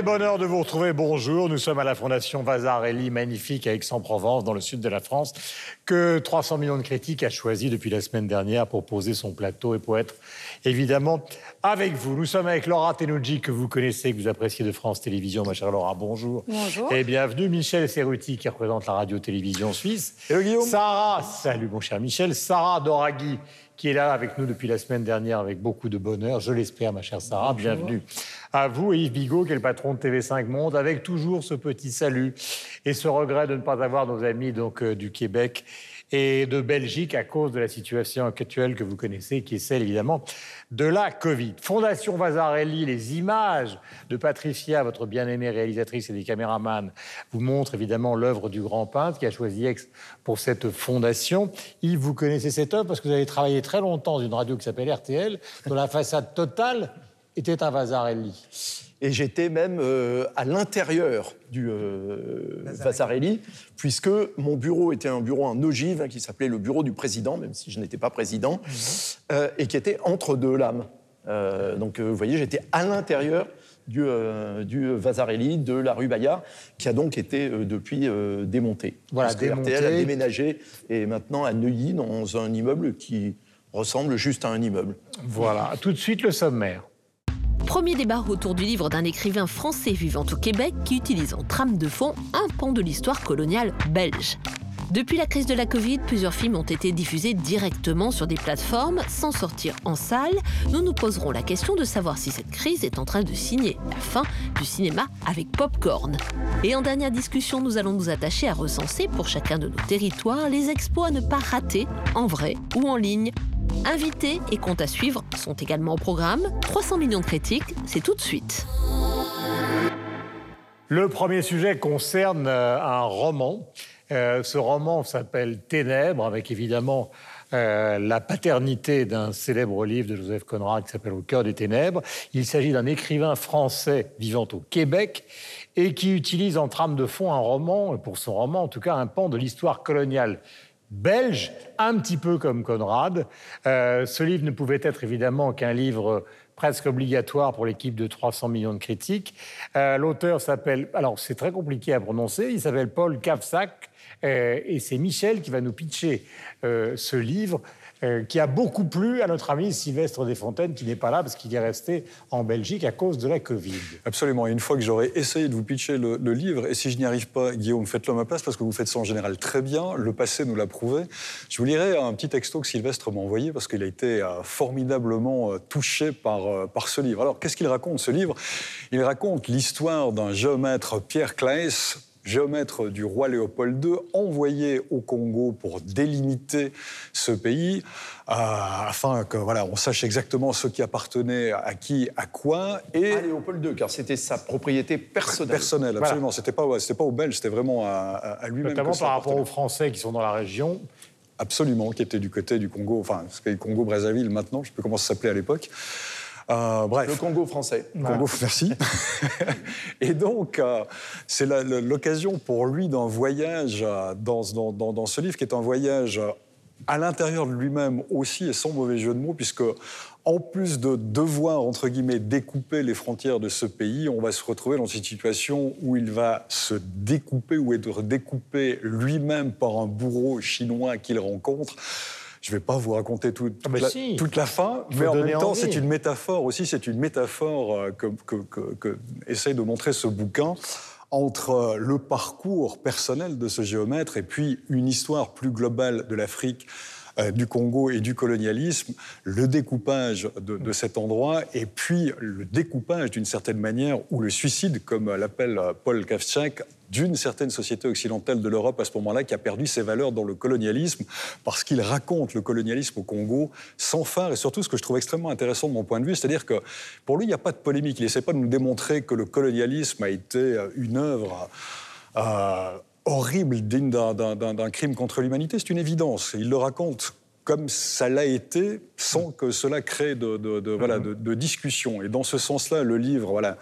Quel bonheur de vous retrouver. Bonjour. Nous sommes à la Fondation Vasarelli, magnifique à Aix-en-Provence, dans le sud de la France, que 300 millions de critiques a choisi depuis la semaine dernière pour poser son plateau et pour être évidemment avec vous. Nous sommes avec Laura Tenouji, que vous connaissez, que vous appréciez de France Télévisions. Ma chère Laura, bonjour. Bonjour. Et bienvenue. Michel Serruti, qui représente la radio-télévision suisse. Hello Guillaume. Sarah, salut mon cher Michel. Sarah Doraghi, qui est là avec nous depuis la semaine dernière avec beaucoup de bonheur. Je l'espère, ma chère Sarah. Bienvenue à vous et Yves Bigot, qui est le patron de TV5 Monde, avec toujours ce petit salut et ce regret de ne pas avoir nos amis donc, euh, du Québec et de Belgique à cause de la situation actuelle que vous connaissez, qui est celle évidemment de la Covid. Fondation Vasarelli, les images de Patricia, votre bien-aimée réalisatrice et des caméramans, vous montrent évidemment l'œuvre du grand peintre qui a choisi Aix pour cette fondation. Yves, vous connaissez cette œuvre parce que vous avez travaillé très longtemps dans une radio qui s'appelle RTL, dont la façade totale était un Vasarelli. Et j'étais même euh, à l'intérieur du euh, Vasarelli, puisque mon bureau était un bureau en ogive hein, qui s'appelait le bureau du président, même si je n'étais pas président, euh, et qui était entre deux lames. Euh, donc vous voyez, j'étais à l'intérieur du, du Vasarelli, de la rue Bayard, qui a donc été depuis euh, démonté. Voilà. RTL a déménagé et est maintenant à Neuilly, dans un immeuble qui ressemble juste à un immeuble. Voilà, tout de suite le sommaire. Premier débat autour du livre d'un écrivain français vivant au Québec qui utilise en trame de fond un pan de l'histoire coloniale belge. Depuis la crise de la Covid, plusieurs films ont été diffusés directement sur des plateformes sans sortir en salle. Nous nous poserons la question de savoir si cette crise est en train de signer la fin du cinéma avec popcorn. Et en dernière discussion, nous allons nous attacher à recenser pour chacun de nos territoires les expos à ne pas rater en vrai ou en ligne. Invités et comptes à suivre sont également au programme. 300 millions de critiques, c'est tout de suite. Le premier sujet concerne euh, un roman. Euh, ce roman s'appelle Ténèbres, avec évidemment euh, la paternité d'un célèbre livre de Joseph Conrad qui s'appelle Au cœur des ténèbres. Il s'agit d'un écrivain français vivant au Québec et qui utilise en trame de fond un roman, pour son roman en tout cas, un pan de l'histoire coloniale belge, un petit peu comme Conrad. Euh, ce livre ne pouvait être évidemment qu'un livre presque obligatoire pour l'équipe de 300 millions de critiques. L'auteur s'appelle, alors c'est très compliqué à prononcer, il s'appelle Paul Kavsak, et c'est Michel qui va nous pitcher euh, ce livre. euh, qui a beaucoup plu à notre ami Sylvestre Desfontaines, qui n'est pas là parce qu'il est resté en Belgique à cause de la Covid. Absolument. Et une fois que j'aurai essayé de vous pitcher le, livre, et si je n'y arrive pas, Guillaume, faites-le à ma place parce que vous faites ça en général très bien. Le passé nous l'a prouvé. Je vous lirai un petit texto que Sylvestre m'a envoyé parce qu'il a été euh, formidablement euh, touché par, euh, par ce livre. Alors, qu'est-ce qu'il raconte, ce livre? Il raconte l'histoire d'un géomètre, Pierre Claes, géomètre du roi Léopold II, envoyé au Congo pour délimiter ce pays, euh, afin que voilà, on sache exactement ce qui appartenait à qui, à quoi, et À Léopold II, car c'était sa propriété personnelle. personnel, Voilà. absolument. C'était pas, ouais, c'était pas aux Belges, c'était vraiment à, lui-même. Notamment que ça par rapport aux. Français qui sont dans la région. Absolument, qui était du côté du Congo, enfin, ce qu'est le Congo-Brazzaville maintenant, je sais plus comment ça s'appelait à l'époque. Euh, bref. Le Congo français. Congo, merci. et donc, euh, c'est l'occasion pour lui d'un voyage euh, dans, dans- dans- dans ce livre, qui est un voyage à l'intérieur de lui-même aussi, et sans mauvais jeu de mots, puisque en plus de devoir, entre guillemets, découper les frontières de ce pays, on va se retrouver dans une situation où il va se découper ou être découpé lui-même par un bourreau chinois qu'il rencontre. Je ne vais pas vous raconter tout- toute, Ah bah la, si. toute la fin, mais en même temps, c'est une métaphore aussi, c'est une métaphore euh, que, que- que- que essaye de montrer ce bouquin entre euh, le parcours personnel de ce géomètre et puis une histoire plus globale de l'Afrique, du Congo et du colonialisme, le découpage de, cet endroit et puis le découpage d'une certaine manière ou le suicide, comme l'appelle euh, Paul Kavchak, d'une certaine société occidentale de l'Europe à ce moment-là qui a perdu ses valeurs dans le colonialisme parce qu'il raconte le colonialisme au Congo sans phare. Et surtout ce que je trouve extrêmement intéressant de mon point de vue, c'est-à-dire que pour lui il n'y a pas de polémique, il n'essaie pas de nous démontrer que le colonialisme a été euh, une œuvre euh, horrible, digne d'un- crime contre l'humanité, c'est une évidence. Il le raconte comme ça l'a été, sans que cela crée de, de, de- voilà, de, de discussion. Et dans ce sens-là, le livre, voilà,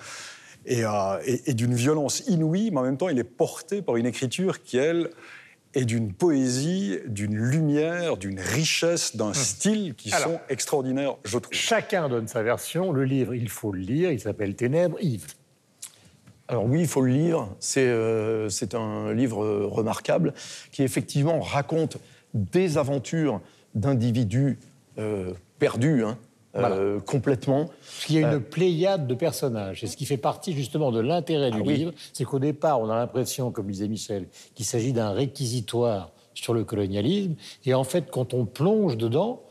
est, euh, est- est d'une violence inouïe, mais en même temps, il est porté par une écriture qui, elle, est d'une poésie, d'une lumière, d'une richesse, d'un style qui Alors. sont extraordinaires, je trouve. Chacun donne sa version. Le livre, il faut le lire. Il s'appelle Ténèbres. Yves. Alors oui, il faut le lire. C'est euh, c'est un livre remarquable qui effectivement raconte des aventures d'individus euh, perdus, hein, euh, complètement. Parce qu'il y a une pléiade de personnages. Et ce qui fait partie justement de l'intérêt du Ah oui. livre, c'est qu'au départ, on a l'impression, comme disait Michel, qu'il s'agit d'un réquisitoire sur le colonialisme. Et en fait, quand on plonge dedans,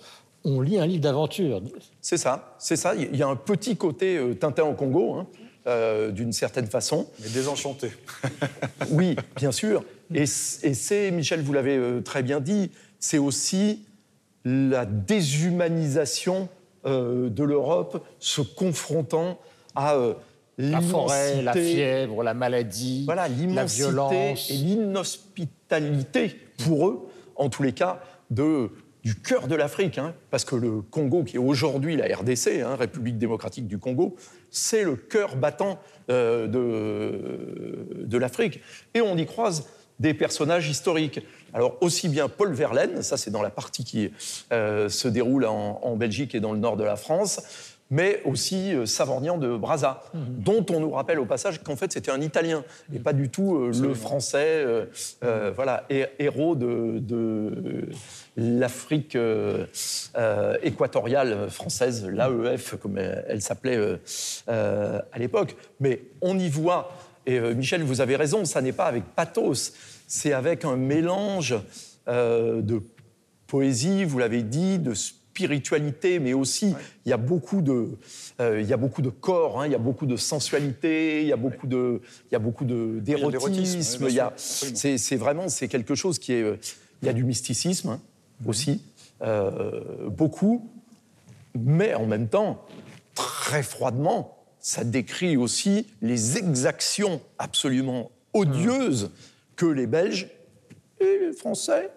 on lit un livre d'aventure. C'est ça, c'est ça. Il y a un petit côté euh, Tintin au Congo, hein, euh, d'une certaine façon. Mais désenchanté. Oui, bien sûr. Et, c'est, Michel, vous l'avez euh, très bien dit, c'est aussi la déshumanisation euh, de l'Europe se confrontant à La forêt, la fièvre, la maladie, voilà, la violence. et l'inhospitalité, pour eux, en tous les cas, de, du cœur de l'Afrique. hein, parce que le Congo, qui est aujourd'hui la RDC, hein, République démocratique du Congo, c'est le cœur battant euh, de, de l'Afrique. Et on y croise des personnages historiques. Alors aussi bien Paul Verlaine, ça c'est dans la partie qui euh, se déroule en, en Belgique et dans le nord de la France, mais aussi euh, Savorgnan de Brazza, dont on nous rappelle au passage qu'en fait c'était un Italien et pas du tout euh, le Français, euh, euh, voilà, hé- héros de, de l'Afrique équatoriale française, l'AEF comme elle, elle s'appelait à l'époque. Mais on y voit, et Michel, vous avez raison, ça n'est pas avec pathos, c'est avec un mélange de poésie, vous l'avez dit, de spiritualité, mais aussi il y a beaucoup de, euh, il y a beaucoup de corps, hein, il y a beaucoup de sensualité, il y a beaucoup de, il y a beaucoup de d'érotisme, il y a, c'est, c'est vraiment, c'est quelque chose qui est, il y a du mysticisme hein, aussi, euh, beaucoup, mais en même temps, très froidement, ça décrit aussi les exactions absolument odieuses que les Belges et les Français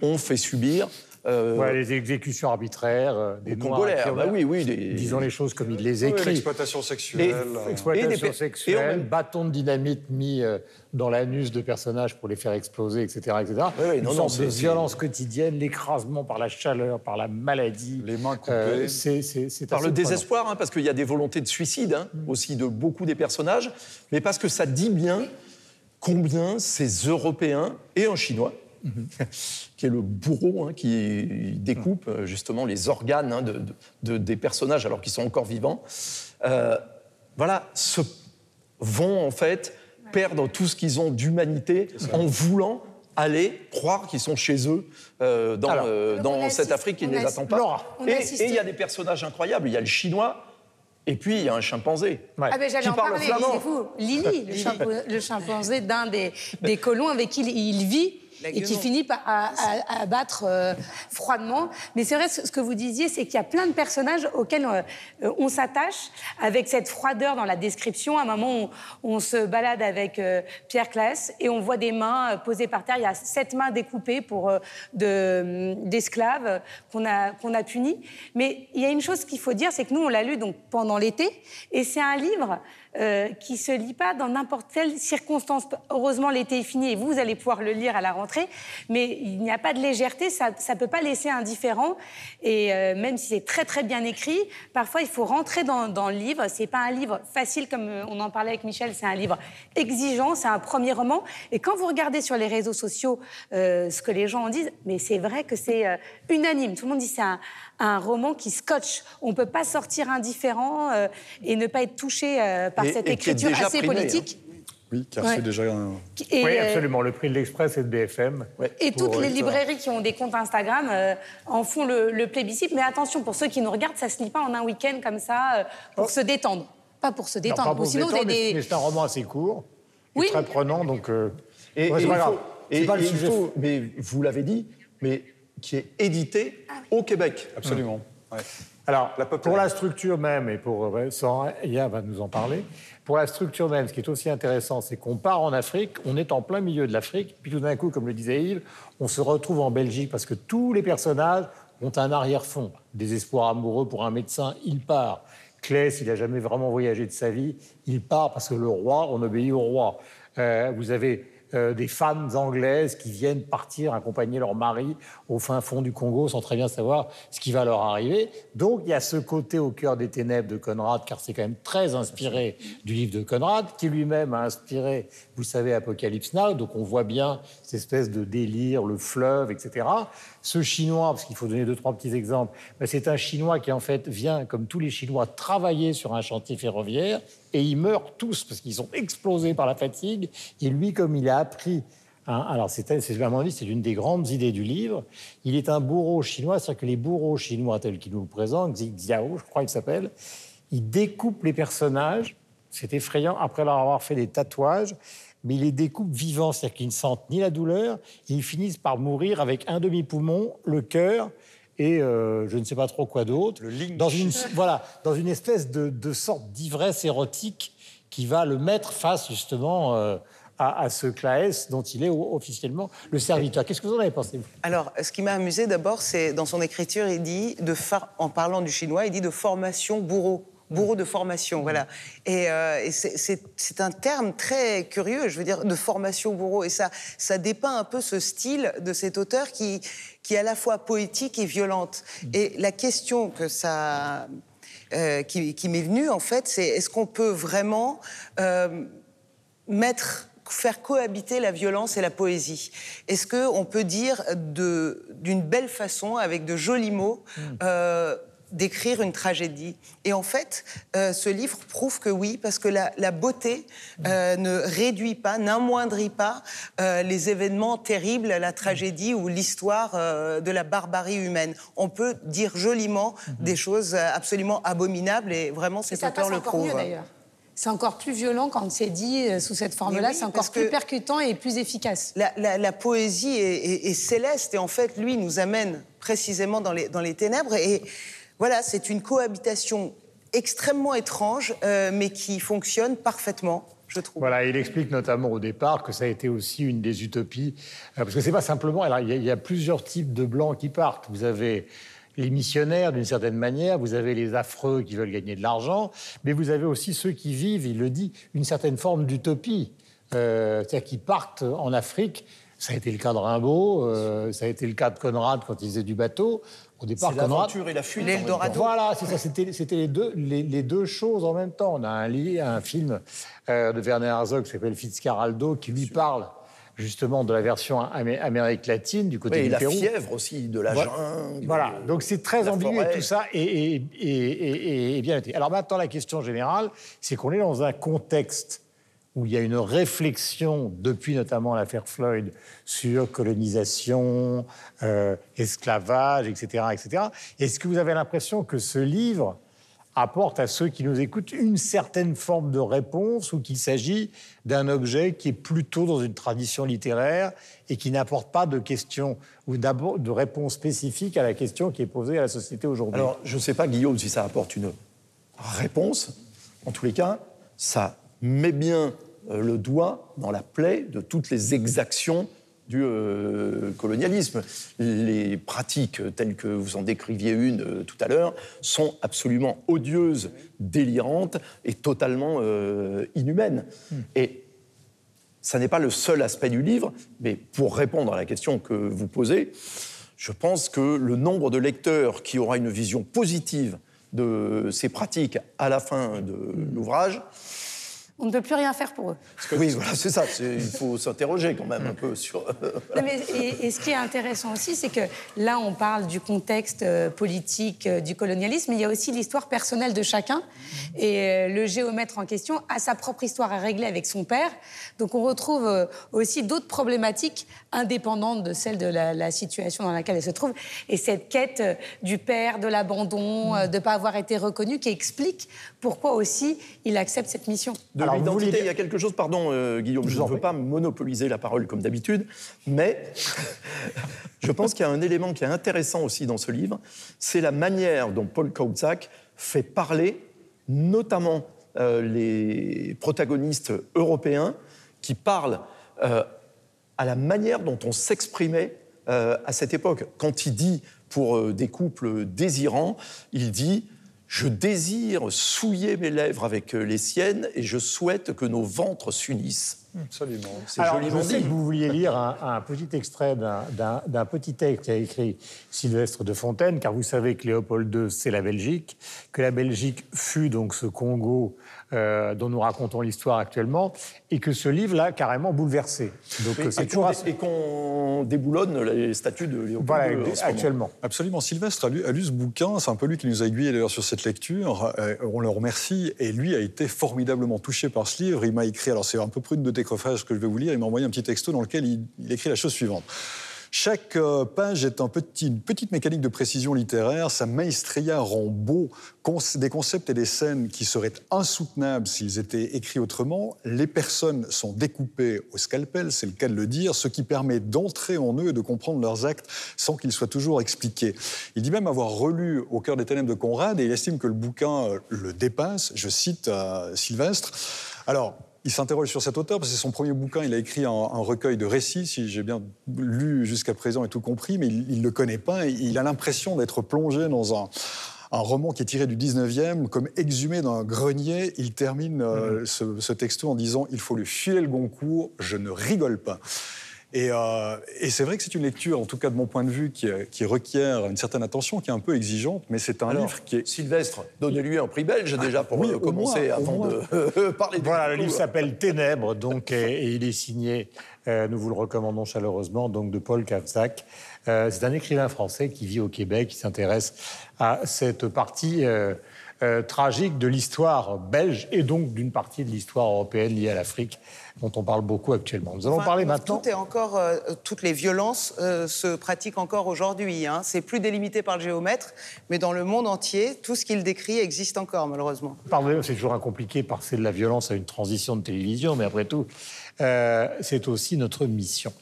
ont fait subir. Euh, Ouais, les exécutions arbitraires, euh, des Congolais. Ah bah oui, oui. des- Disons les choses comme il les Oui, écrit. L'exploitation sexuelle. Et- euh, Exploitation Et sexuelle, même- bâton de dynamite mis euh, dans l'anus de personnages pour les faire exploser, etc. etc. Oui, Une non, de violence quotidienne, l'écrasement par la chaleur, par la maladie. Les mains coupées. Euh, Par le prenant. désespoir, hein, parce qu'il y a des volontés de suicide hein, aussi de beaucoup des personnages, mais parce que ça dit bien combien ces Européens et un Chinois, qui est le bourreau hein, qui découpe euh, justement les organes hein, de, de- de- des personnages alors qu'ils sont encore vivants, euh, voilà, se vont en fait perdre tout ce qu'ils ont d'humanité en voulant aller croire qu'ils sont chez eux euh, dans, Alors, euh, dans assiste- cette Afrique qui ne les assiste- attend pas. Laura. On Et il y a des personnages incroyables. Il y a le chinois et puis il y a un chimpanzé. Ouais. Ah ben j'allais en parle parler, c'est fou. Lily, le, chimpa- le chimpanzé d'un des, des colons avec qui il, il vit et qui finit par à, à- à abattre euh, froidement. Mais c'est vrai, ce que vous disiez, c'est qu'il y a plein de personnages auxquels euh, on s'attache avec cette froideur dans la description. À un moment, on, on se balade avec euh, Pierre Claes et on voit des mains posées par terre. Il y a sept mains découpées pour de- d'esclaves qu'on a, qu'on a punis. Mais il y a une chose qu'il faut dire, c'est que nous, on l'a lu donc pendant l'été, et c'est un livre euh, qui se lit pas dans n'importe quelle circonstance. Heureusement, l'été est fini et vous, allez pouvoir le lire à la rentrée, mais il n'y a pas de légèreté, ça ne peut pas laisser indifférent. Et euh, même si c'est très très bien écrit, parfois il faut rentrer dans, le livre. C'est pas un livre facile comme euh, on en parlait avec Michel, c'est un livre exigeant, c'est un premier roman. Et quand vous regardez sur les réseaux sociaux euh, ce que les gens en disent, mais c'est vrai que c'est unanime. Tout le monde dit c'est un, un roman qui scotche. On peut pas sortir indifférent euh, et ne pas être touché euh, par Et- cette et écriture assez primé, politique. Oui, qui a reçu Ouais. déjà un... Et, Oui, euh, absolument. Le prix de l'Express et de BFM. Et toutes les librairies qui ont des comptes Instagram euh, en font le, le plébiscite. Mais attention, pour ceux qui nous regardent, ça se lit pas en un week-end comme ça, euh, pour se détendre. Pas pour se Non, détendre. pas Ou pour sinon, vous détendre, avez mais- des... mais c'est un roman assez court, et Oui, très prenant, donc euh, Et, ouais, c'est et pas grave. faut- C'est et- pas le sujet. faut- mais vous l'avez dit, mais qui est édité au Québec. Absolument. ouais. Alors, La pour la structure même, et pour euh, sans Yann va nous en parler, pour la structure même, ce qui est aussi intéressant, c'est qu'on part en Afrique, on est en plein milieu de l'Afrique, puis tout d'un coup, comme le disait Yves, on se retrouve en Belgique parce que tous les personnages ont un arrière-fond. Désespoir amoureux pour un médecin, il part. Claes, il n'a jamais vraiment voyagé de sa vie, il part parce que le roi, on obéit au roi. Euh, vous avez euh, des femmes anglaises qui viennent partir accompagner leur mari au fin fond du Congo sans très bien savoir ce qui va leur arriver. Donc il y a ce côté au cœur des ténèbres de Conrad, car c'est quand même très inspiré du livre de Conrad, qui lui-même a inspiré, vous savez, Apocalypse Now. Donc on voit bien cette espèce de délire, le fleuve, etc. Ce Chinois, parce qu'il faut donner deux, trois petits exemples, ben, c'est un Chinois qui en fait vient, comme tous les Chinois, travailler sur un chantier ferroviaire et ils meurent tous parce qu'ils sont explosés par la fatigue. Et lui, comme il a appris Hein, alors, c'est, c'est une des grandes idées du livre. Il est un bourreau chinois, c'est-à-dire que les bourreaux chinois tels qu'ils nous le présentent, Xiao, je crois qu'il s'appelle, ils découpent les personnages, c'est effrayant, après leur avoir fait des tatouages, mais ils les découpent vivants, c'est-à-dire qu'ils ne sentent ni la douleur, et ils finissent par mourir avec un demi-poumon, le cœur, et euh, je ne sais pas trop quoi d'autre. Dans une, voilà, dans une espèce de, sorte d'ivresse érotique qui va le mettre face justement euh, à, ce Claes dont il est officiellement le serviteur. Qu'est-ce que vous en avez pensé Alors, ce qui m'a amusé d'abord, c'est dans son écriture, il dit, de en parlant du chinois, il dit de formation bourreau bourreau de formation, voilà. Et, euh, c'est un terme très curieux, je veux dire, de formation bourreau. Et ça, ça dépeint un peu ce style de cet auteur qui, qui est à la fois poétique et violente. Et la question que ça, euh, qui, m'est venue, en fait, c'est est-ce qu'on peut vraiment euh, mettre faire cohabiter la violence et la poésie? Est-ce qu'on peut dire d'une belle façon, avec de jolis mots, euh, d'écrire une tragédie. Et en fait, euh, ce livre prouve que oui, parce que la, beauté euh, ne réduit pas, n'amoindrit pas les événements terribles, la tragédie ou l'histoire de la barbarie humaine. On peut dire joliment hmm. des choses absolument abominables et vraiment cet auteur le prouve c'est encore plus violent quand c'est dit euh, sous cette forme-là, c'est encore plus percutant et plus efficace. La, poésie est, céleste et en fait, lui, nous amène précisément dans les, dans les ténèbres. Et voilà, c'est une cohabitation extrêmement étrange, euh, mais qui fonctionne parfaitement. Je trouve. Voilà, il explique notamment au départ que ça a été aussi une des utopies, euh, parce que c'est pas simplement. Alors, il y, a plusieurs types de blancs qui partent. Vous avez les missionnaires, d'une certaine manière, vous avez les affreux qui veulent gagner de l'argent, mais vous avez aussi ceux qui vivent, il le dit, une certaine forme d'utopie, euh, c'est-à-dire qui partent en Afrique. Ça a été le cas de Rimbaud, ça a été le cas de Conrad quand il faisait du bateau. Au départ, c'est l'aventure et la fuite. Voilà, c'est ça. C'était, les, deux, les, deux choses en même temps. On a un, un film euh, de Werner Herzog qui s'appelle Fitzcarraldo qui lui parle justement de la version Amérique latine, du côté oui, du la Pérou. la fièvre aussi, de la jungle. Voilà, donc c'est très ambigu et tout ça est, bien été. Alors maintenant, la question générale, c'est qu'on est dans un contexte où il y a une réflexion, depuis notamment l'affaire Floyd, sur colonisation, euh, esclavage, etc. etc. Est-ce que vous avez l'impression que ce livre apporte à ceux qui nous écoutent une certaine forme de réponse ou qu'il s'agit d'un objet qui est plutôt dans une tradition littéraire et qui n'apporte pas de questions ou de réponse spécifique à la question qui est posée à la société aujourd'hui? Alors, je ne sais pas, Guillaume, si ça apporte une réponse. En tous les cas, ça met bien le doigt dans la plaie de toutes les exactions du euh, colonialisme. Les pratiques telles que vous en décriviez une euh, tout à l'heure sont absolument odieuses, délirantes et totalement euh, inhumaines. Hmm. Et ça n'est pas le seul aspect du livre, mais pour répondre à la question que vous posez, je pense que le nombre de lecteurs qui aura une vision positive de ces pratiques à la fin de hmm. l'ouvrage on ne peut plus rien faire pour eux. oui, voilà, c'est ça. Il faut s'interroger quand même un peu sur. Euh, et, ce qui est intéressant aussi, c'est que là, on parle du contexte euh, politique euh, du colonialisme, mais il y a aussi l'histoire personnelle de chacun. Et le géomètre en question a sa propre histoire à régler avec son père. Donc on retrouve aussi d'autres problématiques indépendantes de celles de la, situation dans laquelle elle se trouve. Et cette quête du père, de l'abandon, de ne pas avoir été reconnu, qui explique pourquoi aussi il accepte cette mission l'identité. Il y a quelque chose, pardon euh, Guillaume, je, ne veux pas monopoliser la parole comme d'habitude, mais je pense qu'il y a un élément qui est intéressant aussi dans ce livre, c'est la manière dont Paul Kautzak fait parler notamment euh, les protagonistes européens qui parlent euh, à la manière dont on s'exprimait à cette époque. Quand il dit pour des couples désirants, il dit Je désire souiller mes lèvres avec euh, les siennes et je souhaite que nos ventres s'unissent. Absolument. C'est joliment je sais dit. que vous vouliez lire un, un petit extrait d'un petit texte qu'a écrit Sylvestre de Fontaine, car vous savez que Léopold II, c'est la Belgique, que la Belgique fut donc ce Congo euh, dont nous racontons l'histoire actuellement, et que ce livre l'a carrément bouleversé. Donc, euh, Et toujours qu'on déboulonne les statues de Léopold Voilà, II moment. actuellement. Absolument. Sylvestre a lu, a lu ce bouquin. C'est un peu lui qui nous a aiguillés d'ailleurs sur cette lecture. Euh, on le remercie. Et lui a été formidablement touché par ce livre. Il m'a écrit, alors c'est un peu près de décrochage que je vais vous lire. Il m'a envoyé un petit texto dans lequel il, il écrit la chose suivante. Chaque euh, page est une petite mécanique de précision littéraire. Sa maestria rend beau des concepts et des scènes qui seraient insoutenables s'ils étaient écrits autrement. Les personnes sont découpées au scalpel, c'est le cas de le dire, ce qui permet d'entrer en eux et de comprendre leurs actes sans qu'ils soient toujours expliqués. Il dit même avoir relu Au cœur des ténèbres de Conrad et il estime que le bouquin euh, le dépasse. Je cite euh, Sylvestre. Alors, il s'interroge sur cet auteur parce que c'est son premier bouquin. Il a écrit un, un recueil de récits, si j'ai bien lu jusqu'à présent et tout compris, mais il ne le connaît pas. Et il a l'impression d'être plongé dans un, un roman qui est tiré du 19e, comme exhumé d'un grenier. Il termine euh, ce, ce texto en disant Il faut lui filer le Goncourt, je ne rigole pas. Et, euh, et c'est vrai que c'est une lecture, en tout cas de mon point de vue, qui, qui requiert une certaine attention, qui est un peu exigeante, mais c'est un Alors, livre qui est. Sylvestre, donnez-lui un prix belge déjà pour oui, euh, commencer moins, avant de parler de Voilà, le livre s'appelle Ténèbres, donc, et, et il est signé, euh, nous vous le recommandons chaleureusement, donc de Paul Kavzak. Euh, c'est un écrivain français qui vit au Québec, qui s'intéresse à cette partie euh, euh, tragique de l'histoire belge et donc d'une partie de l'histoire européenne liée à l'Afrique, dont on parle beaucoup actuellement. Nous allons Enfin, parler maintenant. Tout est encore, euh, toutes les violences euh, se pratiquent encore aujourd'hui. Hein. C'est plus délimité par le géomètre, mais dans le monde entier, tout ce qu'il décrit existe encore, malheureusement. Pardonnez, c'est toujours un compliqué passer de la violence à une transition de télévision, mais après tout, euh, c'est aussi notre mission.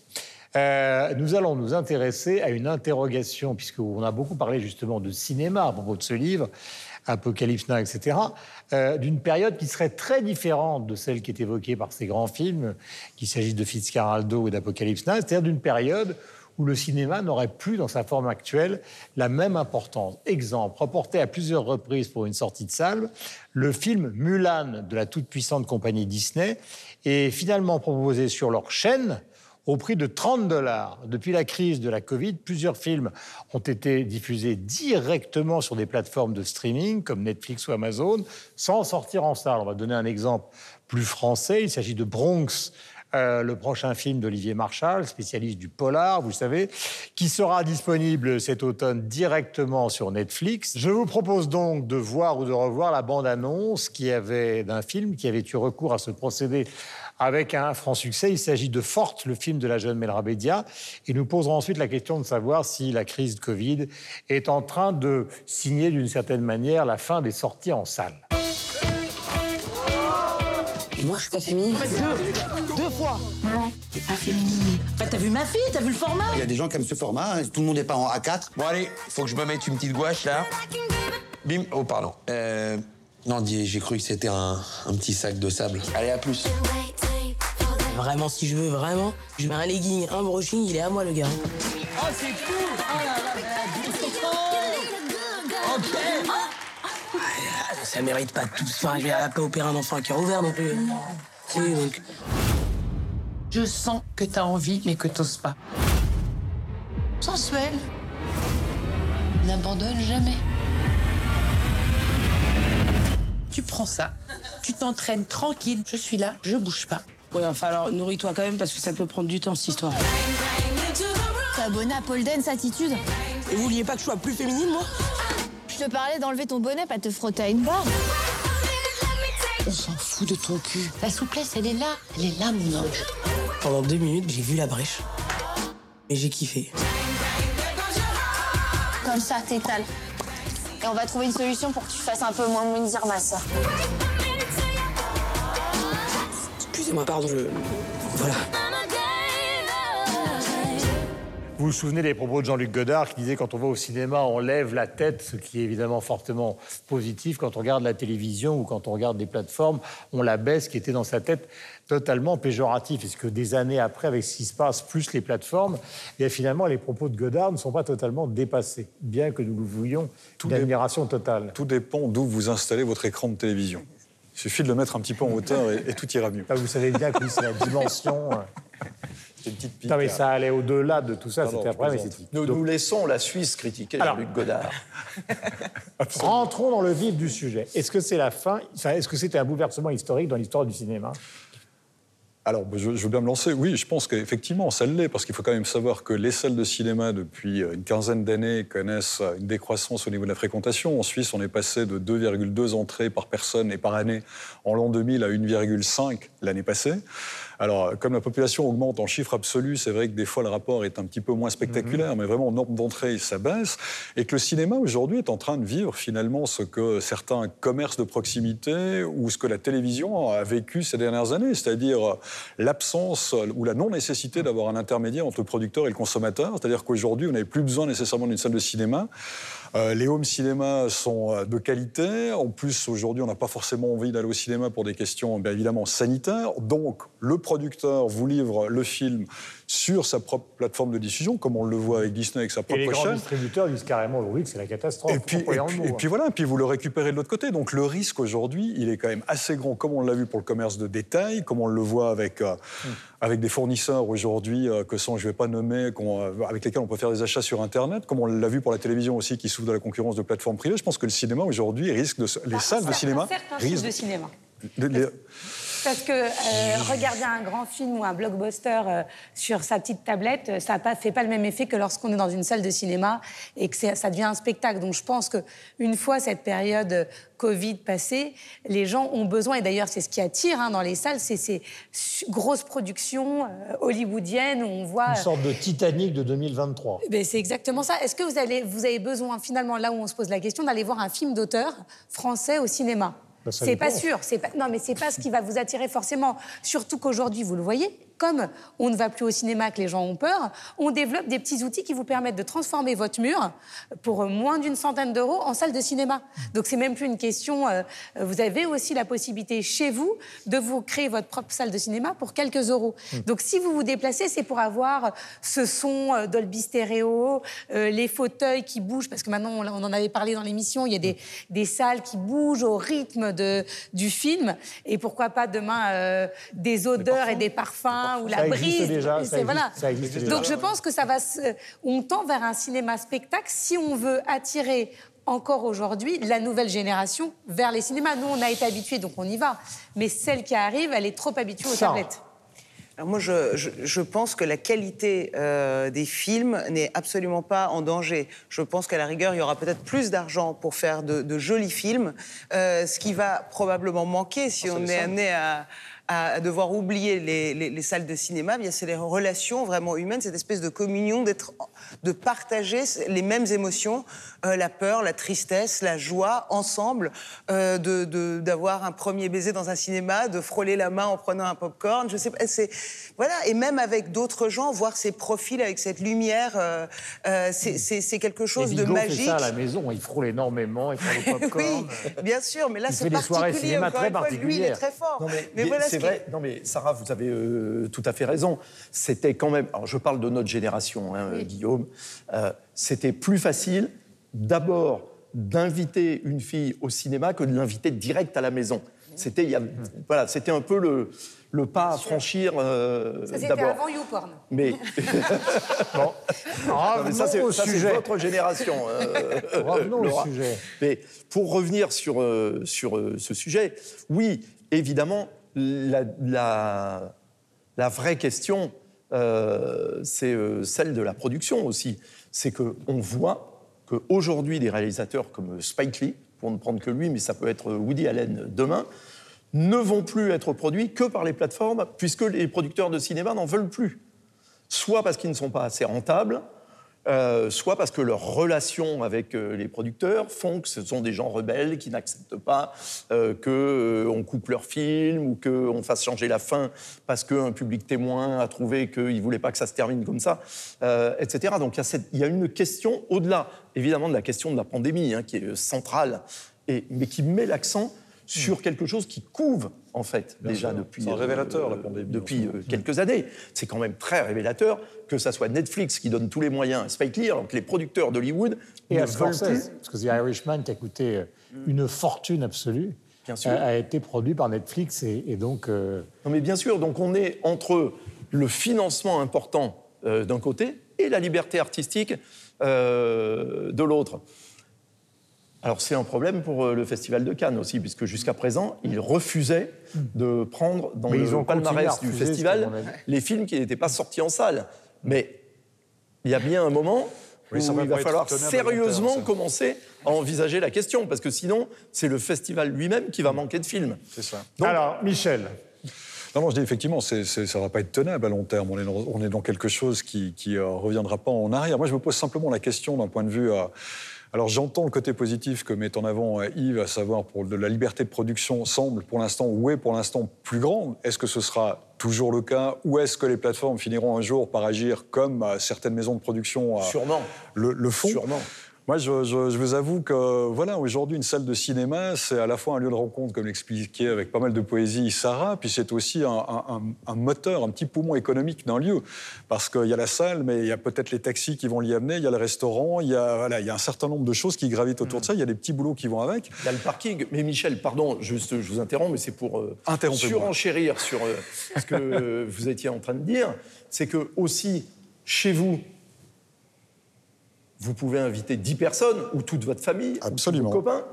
Euh, nous allons nous intéresser à une interrogation, puisqu'on a beaucoup parlé justement de cinéma à propos de ce livre, Apocalypse Now, etc., euh, d'une période qui serait très différente de celle qui est évoquée par ces grands films, qu'il s'agisse de Fitzcarraldo ou d'Apocalypse Now, c'est-à-dire d'une période où le cinéma n'aurait plus, dans sa forme actuelle, la même importance. Exemple, reporté à plusieurs reprises pour une sortie de salle, le film Mulan de la toute-puissante compagnie Disney est finalement proposé sur leur chaîne au prix de 30 dollars. Depuis la crise de la Covid, plusieurs films ont été diffusés directement sur des plateformes de streaming comme Netflix ou Amazon, sans sortir en salle. On va donner un exemple plus français. Il s'agit de Bronx, euh, le prochain film d'Olivier Marchal, spécialiste du polar, vous savez, qui sera disponible cet automne directement sur Netflix. Je vous propose donc de voir ou de revoir la bande-annonce d'un film qui avait eu recours à ce procédé avec un franc succès. Il s'agit de Forte, le film de la jeune Melra Bédia. Et nous poserons ensuite la question de savoir si la crise de Covid est en train de signer d'une certaine manière la fin des sorties en salle. Et moi, je suis pas féminine. Deux, deux fois. Ouais, t'es pas féminine. Bah, t'as vu ma fille, t'as vu le format Il y a des gens qui aiment ce format, hein. tout le monde n'est pas en A4. Bon allez, faut que je me mette une petite gouache là. Bim, oh pardon. Euh, non, j'ai cru que c'était un, un petit sac de sable. Allez, à plus. Vraiment, si je veux vraiment, je mets un legging, un brushing, il est à moi le gars. Oh, c'est cool Oh là là, Ok Ça mérite pas de tout ça. Je vais pas opérer un enfant à cœur ouvert non plus. Si, donc. Je sens que t'as envie, mais que t'oses pas. Sensuel. N'abandonne jamais. Tu prends ça, tu t'entraînes tranquille, je suis là, je bouge pas. Ouais, enfin alors, nourris-toi quand même parce que ça peut prendre du temps cette histoire. T'es abonné à Paul Dance Attitude Et vous vouliez pas que je sois plus féminine, moi? Je te parlais d'enlever ton bonnet, pas te frotter à une barre. On s'en fout de ton cul. La souplesse, elle est là, elle est là, mon ange. Pendant deux minutes, j'ai vu la brèche. Et j'ai kiffé. Comme ça, t'étales. Et on va trouver une solution pour que tu fasses un peu moins Mounir, ma soeur. Excusez-moi, pardon, je. Voilà. Vous vous souvenez des propos de Jean-Luc Godard qui disait quand on va au cinéma, on lève la tête, ce qui est évidemment fortement positif. Quand on regarde la télévision ou quand on regarde des plateformes, on la baisse, qui était dans sa tête totalement péjoratif. Est-ce que des années après, avec ce qui se passe, plus les plateformes, et finalement, les propos de Godard ne sont pas totalement dépassés, bien que nous le voulions d'admiration totale. Tout dépend d'où vous installez votre écran de télévision. Il suffit de le mettre un petit peu en hauteur et, et tout ira mieux. Vous savez bien que c'est la dimension. C'est une petite pique. Non, mais ça allait au-delà de tout ça, c'était après, mais Nous, Donc, nous laissons la Suisse critiquer Alors- Jean-Luc Godard. Rentrons dans le vif du sujet. Est-ce que c'est la fin? Enfin, Est-ce que c'était un bouleversement historique dans l'histoire du cinéma? Alors, je, je veux bien me lancer. Oui, je pense qu'effectivement, ça l'est, parce qu'il faut quand même savoir que les salles de cinéma, depuis euh, une quinzaine d'années, connaissent euh, une décroissance au niveau de la fréquentation. En Suisse, on est passé de 2,2 entrées par personne et par année en l'an 2000 à 1,5 l'année passée. Alors, comme la population augmente en chiffre absolu, c'est vrai que des fois le rapport est un petit peu moins spectaculaire, mais vraiment en nombre d'entrées, ça baisse. Et que le cinéma aujourd'hui est en train de vivre finalement ce que certains commerces de proximité ou ce que la télévision a vécu ces dernières années, c'est-à-dire l'absence ou la non-nécessité d'avoir un intermédiaire entre le producteur et le consommateur. C'est-à-dire qu'aujourd'hui, on n'avait plus besoin nécessairement d'une salle de cinéma. Euh, les home cinémas sont euh, de qualité. En plus, aujourd'hui, on n'a pas forcément envie d'aller au cinéma pour des questions, bien évidemment, sanitaires. Donc, le producteur vous livre le film sur sa propre plateforme de diffusion, comme on le voit avec Disney avec sa Et les propre grands chaîne. distributeurs disent carrément aujourd'hui que c'est la catastrophe. Et puis, et, employant le puis, mot, et puis hein. voilà, et puis vous le récupérez de l'autre côté. Donc le risque aujourd'hui, il est quand même assez grand, comme on l'a vu pour le commerce de détail, comme on le voit avec, euh, Hmm. avec des fournisseurs aujourd'hui euh, que sont, je ne vais pas nommer, qu'on, euh, avec lesquels on peut faire des achats sur Internet, comme on l'a vu pour la télévision aussi, qui souffre de la concurrence de plateformes privées. Je pense que le cinéma aujourd'hui risque de, les salles de cinéma Certains risquent de cinéma. les- Parce que euh, regarder un grand film ou un blockbuster euh, sur sa petite tablette, euh, ça ne fait pas le même effet que lorsqu'on est dans une salle de cinéma et que ça devient un spectacle. Donc je pense qu'une fois cette période Covid passée, les gens ont besoin, et d'ailleurs c'est ce qui attire hein, dans les salles, c'est ces grosses productions euh, hollywoodiennes où on voit... Une sorte de Titanic de 2023. Ben, c'est exactement ça. Est-ce que vous, allez, vous avez besoin, finalement, là où on se pose la question, d'aller voir un film d'auteur français au cinéma? Ben, ça C'est pas sûr. C'est pas, non, mais c'est pas ce qui va vous attirer forcément. Surtout qu'aujourd'hui, vous le voyez, comme on ne va plus au cinéma, que les gens ont peur, on développe des petits outils qui vous permettent de transformer votre mur pour moins d'une centaine d'euros en salle de cinéma. Donc c'est même plus une question. euh, vous avez aussi la possibilité chez vous de vous créer votre propre salle de cinéma pour quelques euros. Donc si vous vous déplacez, c'est pour avoir ce son euh, Dolby Stereo, euh, les fauteuils qui bougent, parce que maintenant on, on en avait parlé dans l'émission, il y a des, des salles qui bougent au rythme de, du film, et pourquoi pas demain des odeurs et des parfums ou la brise. déjà, ça existe- voilà. ça existe déjà. Donc je pense que ça va, se- on tend vers un cinéma spectacle si on veut attirer encore aujourd'hui la nouvelle génération vers les cinémas. Nous, on a été habitués, donc on y va. Mais celle qui arrive, elle est trop habituée aux Ça. tablettes. Alors moi, je, je- je pense que la qualité euh, des films n'est absolument pas en danger. Je pense qu'à la rigueur, il y aura peut-être plus d'argent pour faire de, de jolis films. Euh, ce qui va probablement manquer si on est amené à, à devoir oublier les, les- les salles de cinéma, eh bien c'est les relations vraiment humaines, cette espèce de communion, d'être, de partager les mêmes émotions, euh, la peur, la tristesse, la joie, ensemble, euh, de, de- d'avoir un premier baiser dans un cinéma, de frôler la main en prenant un popcorn, je sais pas, c'est voilà, et même avec d'autres gens, voir ces profils avec cette lumière, euh, euh, c'est, quelque Et chose de Vigo fait magique. ça à la maison, il frôle énormément, il prend le popcorn. Oui, bien sûr, mais là Il c'est fait des soirées particulier. cinéma très fois, Lui, il est très fort. Non, mais, mais mais voilà c'est vrai. Non, mais Sarah, vous avez euh, tout à fait raison. C'était quand même. Alors, je parle de notre génération, hein, Guillaume. Euh, C'était plus facile, d'abord, d'inviter une fille au cinéma que de l'inviter direct à la maison. C'était, il y a- voilà, c'était un peu le, le pas à franchir euh, Ça, c'était avant YouPorn. Mais, Bon, Non, mais ça, c'est revenons au ça, c'est sujet. votre génération. euh, Revenons au sujet. Mais pour revenir sur, euh, sur euh, ce sujet, oui, évidemment, la, vraie question, euh, c'est euh, celle de la production aussi. C'est qu'on voit qu'aujourd'hui, des réalisateurs comme Spike Lee, pour ne prendre que lui, mais ça peut être Woody Allen demain, ne vont plus être produits que par les plateformes, puisque les producteurs de cinéma n'en veulent plus. Soit parce qu'ils ne sont pas assez rentables, euh, soit parce que leurs relations avec euh, les producteurs font que ce sont des gens rebelles qui n'acceptent pas euh, qu'on coupe leur film ou qu'on fasse changer la fin parce qu'un public témoin a trouvé qu'il ne voulait pas que ça se termine comme ça, euh, etc. Donc il y, y a une question, au-delà évidemment de la question de la pandémie, hein, qui est euh, centrale, et, mais qui met l'accent sur quelque chose qui couve en fait Bien déjà sûr. depuis euh, révélateur, la pandémie, depuis en ce euh, quelques années. C'est quand même très révélateur que ça soit Netflix qui donne tous les moyens à Spike Lee, alors que les producteurs d'Hollywood Et à Scorsese, parce que The Irishman, qui a coûté euh, une fortune absolue, Bien sûr. a, a été produit par Netflix et, et donc. euh, Non mais bien sûr, donc on est entre le financement important d'un côté et la liberté artistique de l'autre. Alors c'est un problème pour euh, le Festival de Cannes aussi, puisque jusqu'à présent, ils refusaient de prendre dans Mais le palmarès du festival les films qui n'étaient pas sortis en salle. Mais il y a bien un moment Oui, où il va falloir sérieusement ça. commencer à envisager la question, parce que sinon, c'est le festival lui-même qui va manquer de films. C'est ça. Donc- Alors, Michel, Non, non, je dis effectivement, c'est, c'est- ça ne va pas être tenable à long terme. On est dans, on est dans quelque chose qui ne reviendra pas en arrière. Moi, je me pose simplement la question d'un point de vue. euh, alors, j'entends le côté positif que met en avant euh, Yves, à savoir pour de la liberté de production semble pour l'instant ou est pour l'instant plus grande. Est-ce que ce sera toujours le cas ou est-ce que les plateformes finiront un jour par agir comme euh, certaines maisons de production euh, Sûrement. le, le font? Sûrement. Moi, je, je- je vous avoue que, voilà, aujourd'hui, une salle de cinéma, c'est à la fois un lieu de rencontre, comme l'expliquait avec pas mal de poésie Sarah, puis c'est aussi un, un- un- un moteur, un petit poumon économique d'un lieu. Parce qu'il y a la salle, mais il y a peut-être les taxis qui vont l'y amener, il y a le restaurant, il y a, voilà, il y a un certain nombre de choses qui gravitent autour de ça, il y a des petits boulots qui vont avec. Il y a le parking. Mais Michel, pardon, je vous interromps, mais c'est pour euh, surenchérir sur euh, ce que euh, vous étiez en train de dire. C'est que aussi, chez vous, vous pouvez inviter 10 personnes ou toute votre famille, Absolument. ou tous vos copains.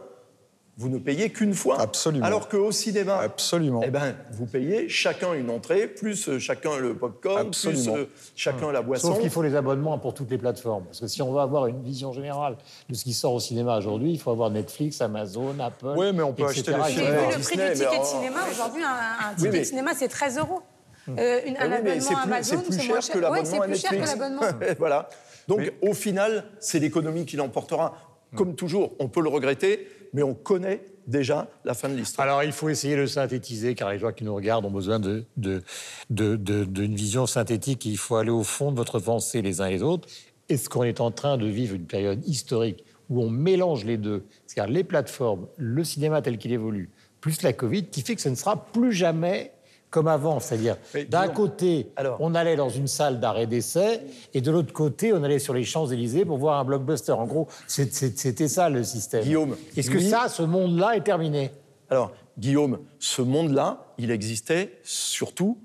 Vous ne payez qu'une fois. Absolument. Alors qu'au cinéma, Absolument. eh ben, vous payez chacun une entrée, plus euh, chacun le popcorn, plus Absolument. euh, chacun la boisson. sauf qu'il faut les abonnements pour toutes les plateformes. Parce que si on veut avoir une vision générale de ce qui sort au cinéma aujourd'hui, il faut avoir Netflix, Amazon, Apple. Oui, mais on peut etc. acheter les J'ai films. vu Ouais, le prix du ticket de en- cinéma. Aujourd'hui, un, un ticket Oui, mais- de cinéma, c'est 13 euros. Euh, une- Ah un oui, mais abonnement c'est plus, Amazon, c'est plus cher que. Ouais, l'abonnement c'est à plus cher que Netflix. l'abonnement. voilà. Donc, au final, c'est l'économie qui l'emportera. Comme toujours, on peut le regretter, mais on connaît déjà la fin de l'histoire. Alors, il faut essayer de synthétiser, car les gens qui nous regardent ont besoin d'une de, de, de, d'une vision synthétique. Il faut aller au fond de votre pensée les uns et les autres. Est-ce qu'on est en train de vivre une période historique où on mélange les deux? C'est-à-dire les plateformes, le cinéma tel qu'il évolue, plus la Covid, qui fait que ce ne sera plus jamais comme avant. C'est-à-dire, d'un côté, alors- on allait dans une salle d'arrêt d'essai, et de l'autre côté, on allait sur les Champs-Élysées pour voir un blockbuster. En gros, c'était ça le système. Guillaume, Est-ce que oui. ça, ce monde-là est terminé? Alors, Guillaume, ce monde-là, il existait surtout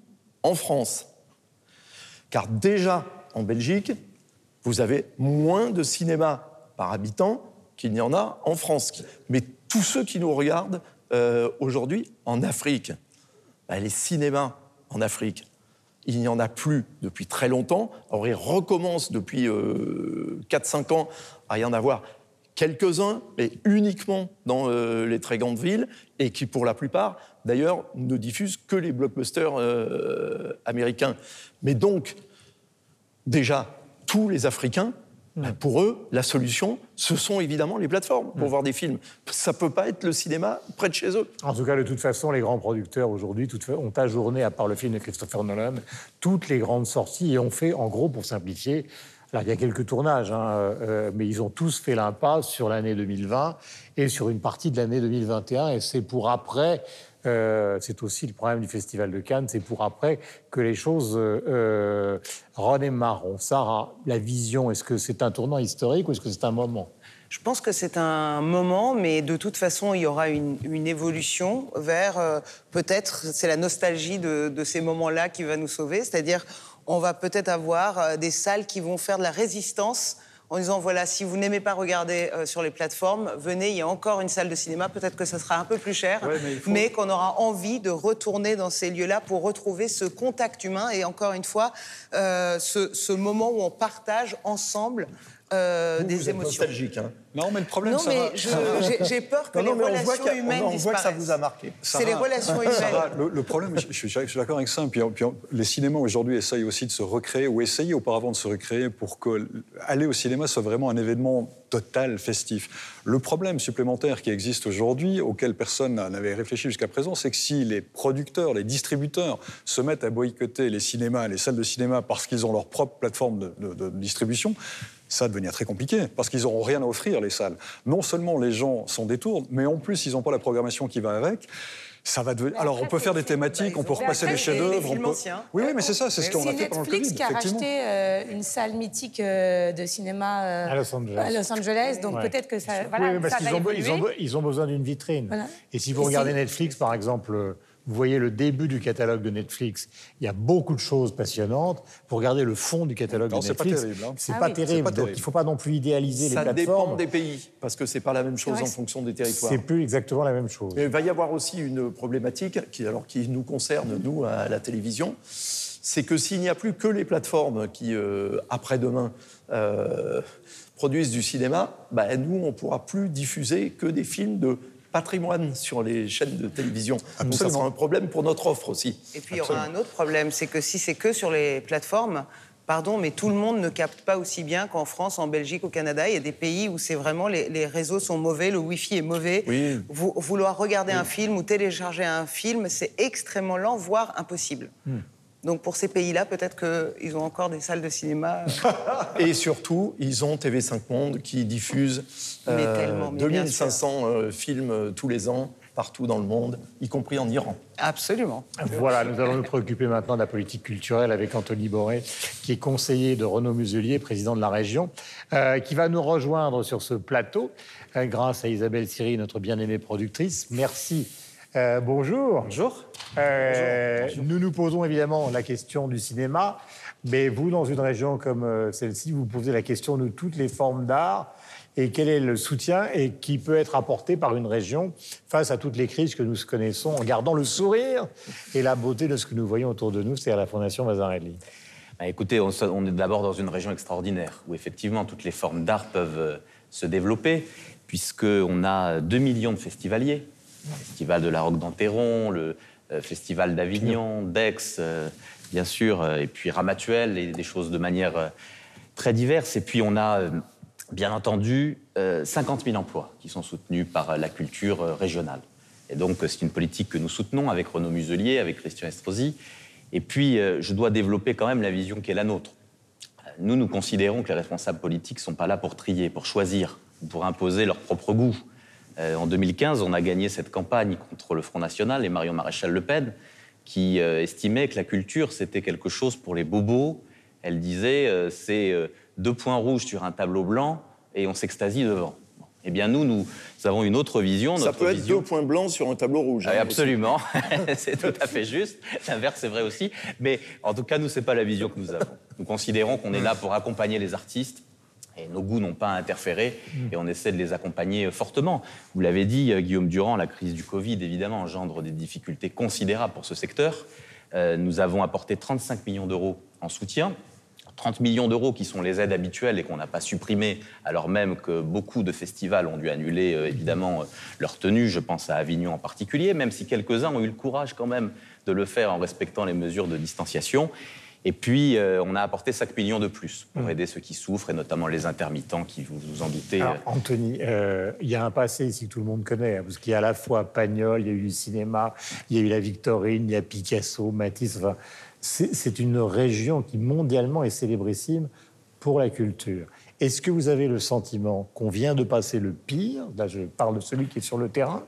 en France. Car déjà, en Belgique, vous avez moins de cinéma par habitant qu'il n'y en a en France. Mais tous ceux qui nous regardent euh, aujourd'hui en Afrique, bah, les cinémas en Afrique, il n'y en a plus depuis très longtemps. Alors, il recommence depuis 4-5 ans à y en avoir quelques-uns, mais uniquement dans euh, les très grandes villes, et qui, pour la plupart, d'ailleurs, ne diffusent que les blockbusters euh, américains. Mais donc, déjà, tous les Africains, ben, pour eux, la solution, ce sont évidemment les plateformes pour voir des films. Ça peut pas être le cinéma près de chez eux. En tout cas, de toute façon, les grands producteurs aujourd'hui ont ajourné, à part le film de Christopher Nolan, toutes les grandes sorties et ont fait, en gros, pour simplifier, alors il y a quelques tournages, hein, euh, mais ils ont tous fait l'impasse sur l'année 2020 et sur une partie de l'année 2021, et c'est pour après. Euh, c'est aussi le problème du Festival de Cannes, c'est pour après que les choses euh, euh, redémarrent. Sarah, la vision, est-ce que c'est un tournant historique ou est-ce que c'est un moment? Je pense que c'est un moment, mais de toute façon, il y aura une, évolution vers euh, peut-être, c'est la nostalgie de, de ces moments-là qui va nous sauver, c'est-à-dire on va peut-être avoir des salles qui vont faire de la résistance en disant voilà, si vous n'aimez pas regarder euh, sur les plateformes, venez, il y a encore une salle de cinéma, peut-être que ça sera un peu plus cher, Ouais, mais il faut- mais qu'on aura envie de retourner dans ces lieux-là pour retrouver ce contact humain et encore une fois, euh, ce, ce moment où on partage ensemble euh, Vous, des vous êtes émotions. nostalgique, hein. Non, mais le problème, Non, mais j'ai- peur que Non, non, les relations humaines on voit que ça disparaissent. vous a marqué. C'est les relations humaines. Sarah, le, le problème, je, je suis, je suis d'accord avec ça. Puis, puis, les cinémas aujourd'hui essayent aussi de se recréer, ou essayer auparavant de se recréer pour que aller au cinéma soit vraiment un événement total, festif. Le problème supplémentaire qui existe aujourd'hui, auquel personne n'avait réfléchi jusqu'à présent, c'est que si les producteurs, les distributeurs se mettent à boycotter les cinémas, les salles de cinéma parce qu'ils ont leur propre plateforme de, de- de distribution, ça va devenir très compliqué, parce qu'ils n'auront rien à offrir, les salles. Non seulement les gens s'en détournent, mais en plus, ils n'ont pas la programmation qui va avec. Ça va devenir... Alors, on peut faire des thématiques, on peut repasser des chefs-d'œuvre. peut-. Oui, oui, mais c'est ça, c'est ce qu'on a fait pendant le Netflix Covid, qui a racheté euh, une salle mythique euh, de cinéma euh, À Los Angeles. à Los Angeles, donc Ouais. peut-être que ça, voilà, oui, mais parce qu'ils ont, ont, ils besoin d'une vitrine. Voilà. Et si vous Et regardez si- Netflix, par exemple, euh, vous voyez le début du catalogue de Netflix, il y a beaucoup de choses passionnantes. Vous regardez le fond du catalogue Non, de c'est pas Netflix, terrible, hein. c'est Ah pas oui. terrible. Donc il ne faut pas non plus idéaliser Ça les dépend plateformes. des pays, parce que c'est pas la même chose Ouais, en fonction des territoires. C'est plus exactement la même chose. Mais il va y avoir aussi une problématique qui, alors, qui nous concerne, nous, à la télévision. C'est que s'il n'y a plus que les plateformes qui, euh, après-demain, euh, produisent du cinéma, bah, nous, on ne pourra plus diffuser que des films de patrimoine sur les chaînes de télévision. Donc ça sera un problème pour notre offre aussi. Et puis il y aura un autre problème, c'est que si c'est que sur les plateformes, pardon, mais tout le monde ne capte pas aussi bien qu'en France, en Belgique, au Canada. Il y a des pays où c'est vraiment les, les réseaux sont mauvais, le Wi-Fi est mauvais. Oui. Vouloir regarder un film ou télécharger un film, c'est extrêmement lent, voire impossible. Hmm. Donc pour ces pays-là, peut-être qu'ils ont encore des salles de cinéma. Et surtout, ils ont TV5 Monde qui diffuse Mais euh, 2500 euh, films euh, tous les ans, partout dans le monde, y compris en Iran. Absolument. Voilà, nous allons nous préoccuper maintenant de la politique culturelle avec Anthony Boré, qui est conseiller de Renaud Muselier, président de la région, euh, qui va nous rejoindre sur ce plateau euh, grâce à Isabelle Siri, notre bien-aimée productrice. Merci. Euh, bonjour. Bonjour. Euh, Nous nous posons évidemment la question du cinéma, mais vous, dans une région comme euh, celle-ci, vous posez la question de toutes les formes d'art et quel est le soutien et qui peut être apporté par une région face à toutes les crises que nous connaissons en gardant le sourire et la beauté de ce que nous voyons autour de nous, c'est-à-dire la Fondation Mazarelli. Bah, écoutez, on, on est d'abord dans une région extraordinaire où effectivement toutes les formes d'art peuvent se développer, puisqu'on a 2 millions de festivaliers. Festival de la Roque d'Enterron, le euh, Festival d'Avignon, d'Aix, euh, bien sûr, euh, et puis Ramatuel, et des choses de manière très diverse. Et puis on a, bien entendu, euh, 50 000 emplois qui sont soutenus par la culture régionale. Et donc, c'est une politique que nous soutenons avec Renaud Muselier, avec Christian Estrosi. Et puis, je dois développer quand même la vision qui est la nôtre. Nous, nous considérons que les responsables politiques ne sont pas là pour trier, pour choisir, ou pour imposer leur propre goût. Euh, en 2015, on a gagné cette campagne contre le Front National et Marion Maréchal Le Pen, qui euh, estimait que la culture, c'était quelque chose pour les bobos. Elle disait, euh, c'est deux points rouges sur un tableau blanc et on s'extasie devant. Eh bien, nous, nous avons une autre vision. Ça peut être vision- deux points blancs sur un tableau rouge. hein, absolument, c'est tout à fait juste. L'inverse est vrai aussi. Mais en tout cas, nous, c'est pas la vision que nous avons. Nous considérons qu'on est là pour accompagner les artistes. Et nos goûts n'ont pas à interférer et on essaie de les accompagner fortement. Vous l'avez dit, euh, Guillaume Durand, la crise du Covid, évidemment, engendre des difficultés considérables pour ce secteur. Euh, nous avons apporté 35 millions d'euros en soutien. 30 millions d'euros qui sont les aides habituelles et qu'on n'a pas supprimées, alors même que beaucoup de festivals ont dû annuler euh, évidemment euh, leur tenue, je pense à Avignon en particulier, même si quelques-uns ont eu le courage quand même de le faire en respectant les mesures de distanciation. Et puis, euh, on a apporté 5 millions de plus pour aider ceux qui souffrent, et notamment les intermittents qui, vous vous en doutez, Alors, euh, Anthony, euh, il y a un passé ici que tout le monde connaît, hein, parce qu'il y a à la fois Pagnol, il y a eu le cinéma, il y a eu la Victorine, il y a Picasso, Matisse. enfin, c'est c'est une région qui mondialement est célébrissime pour la culture. Est-ce que vous avez le sentiment qu'on vient de passer le pire? Là, je parle de celui qui est sur le terrain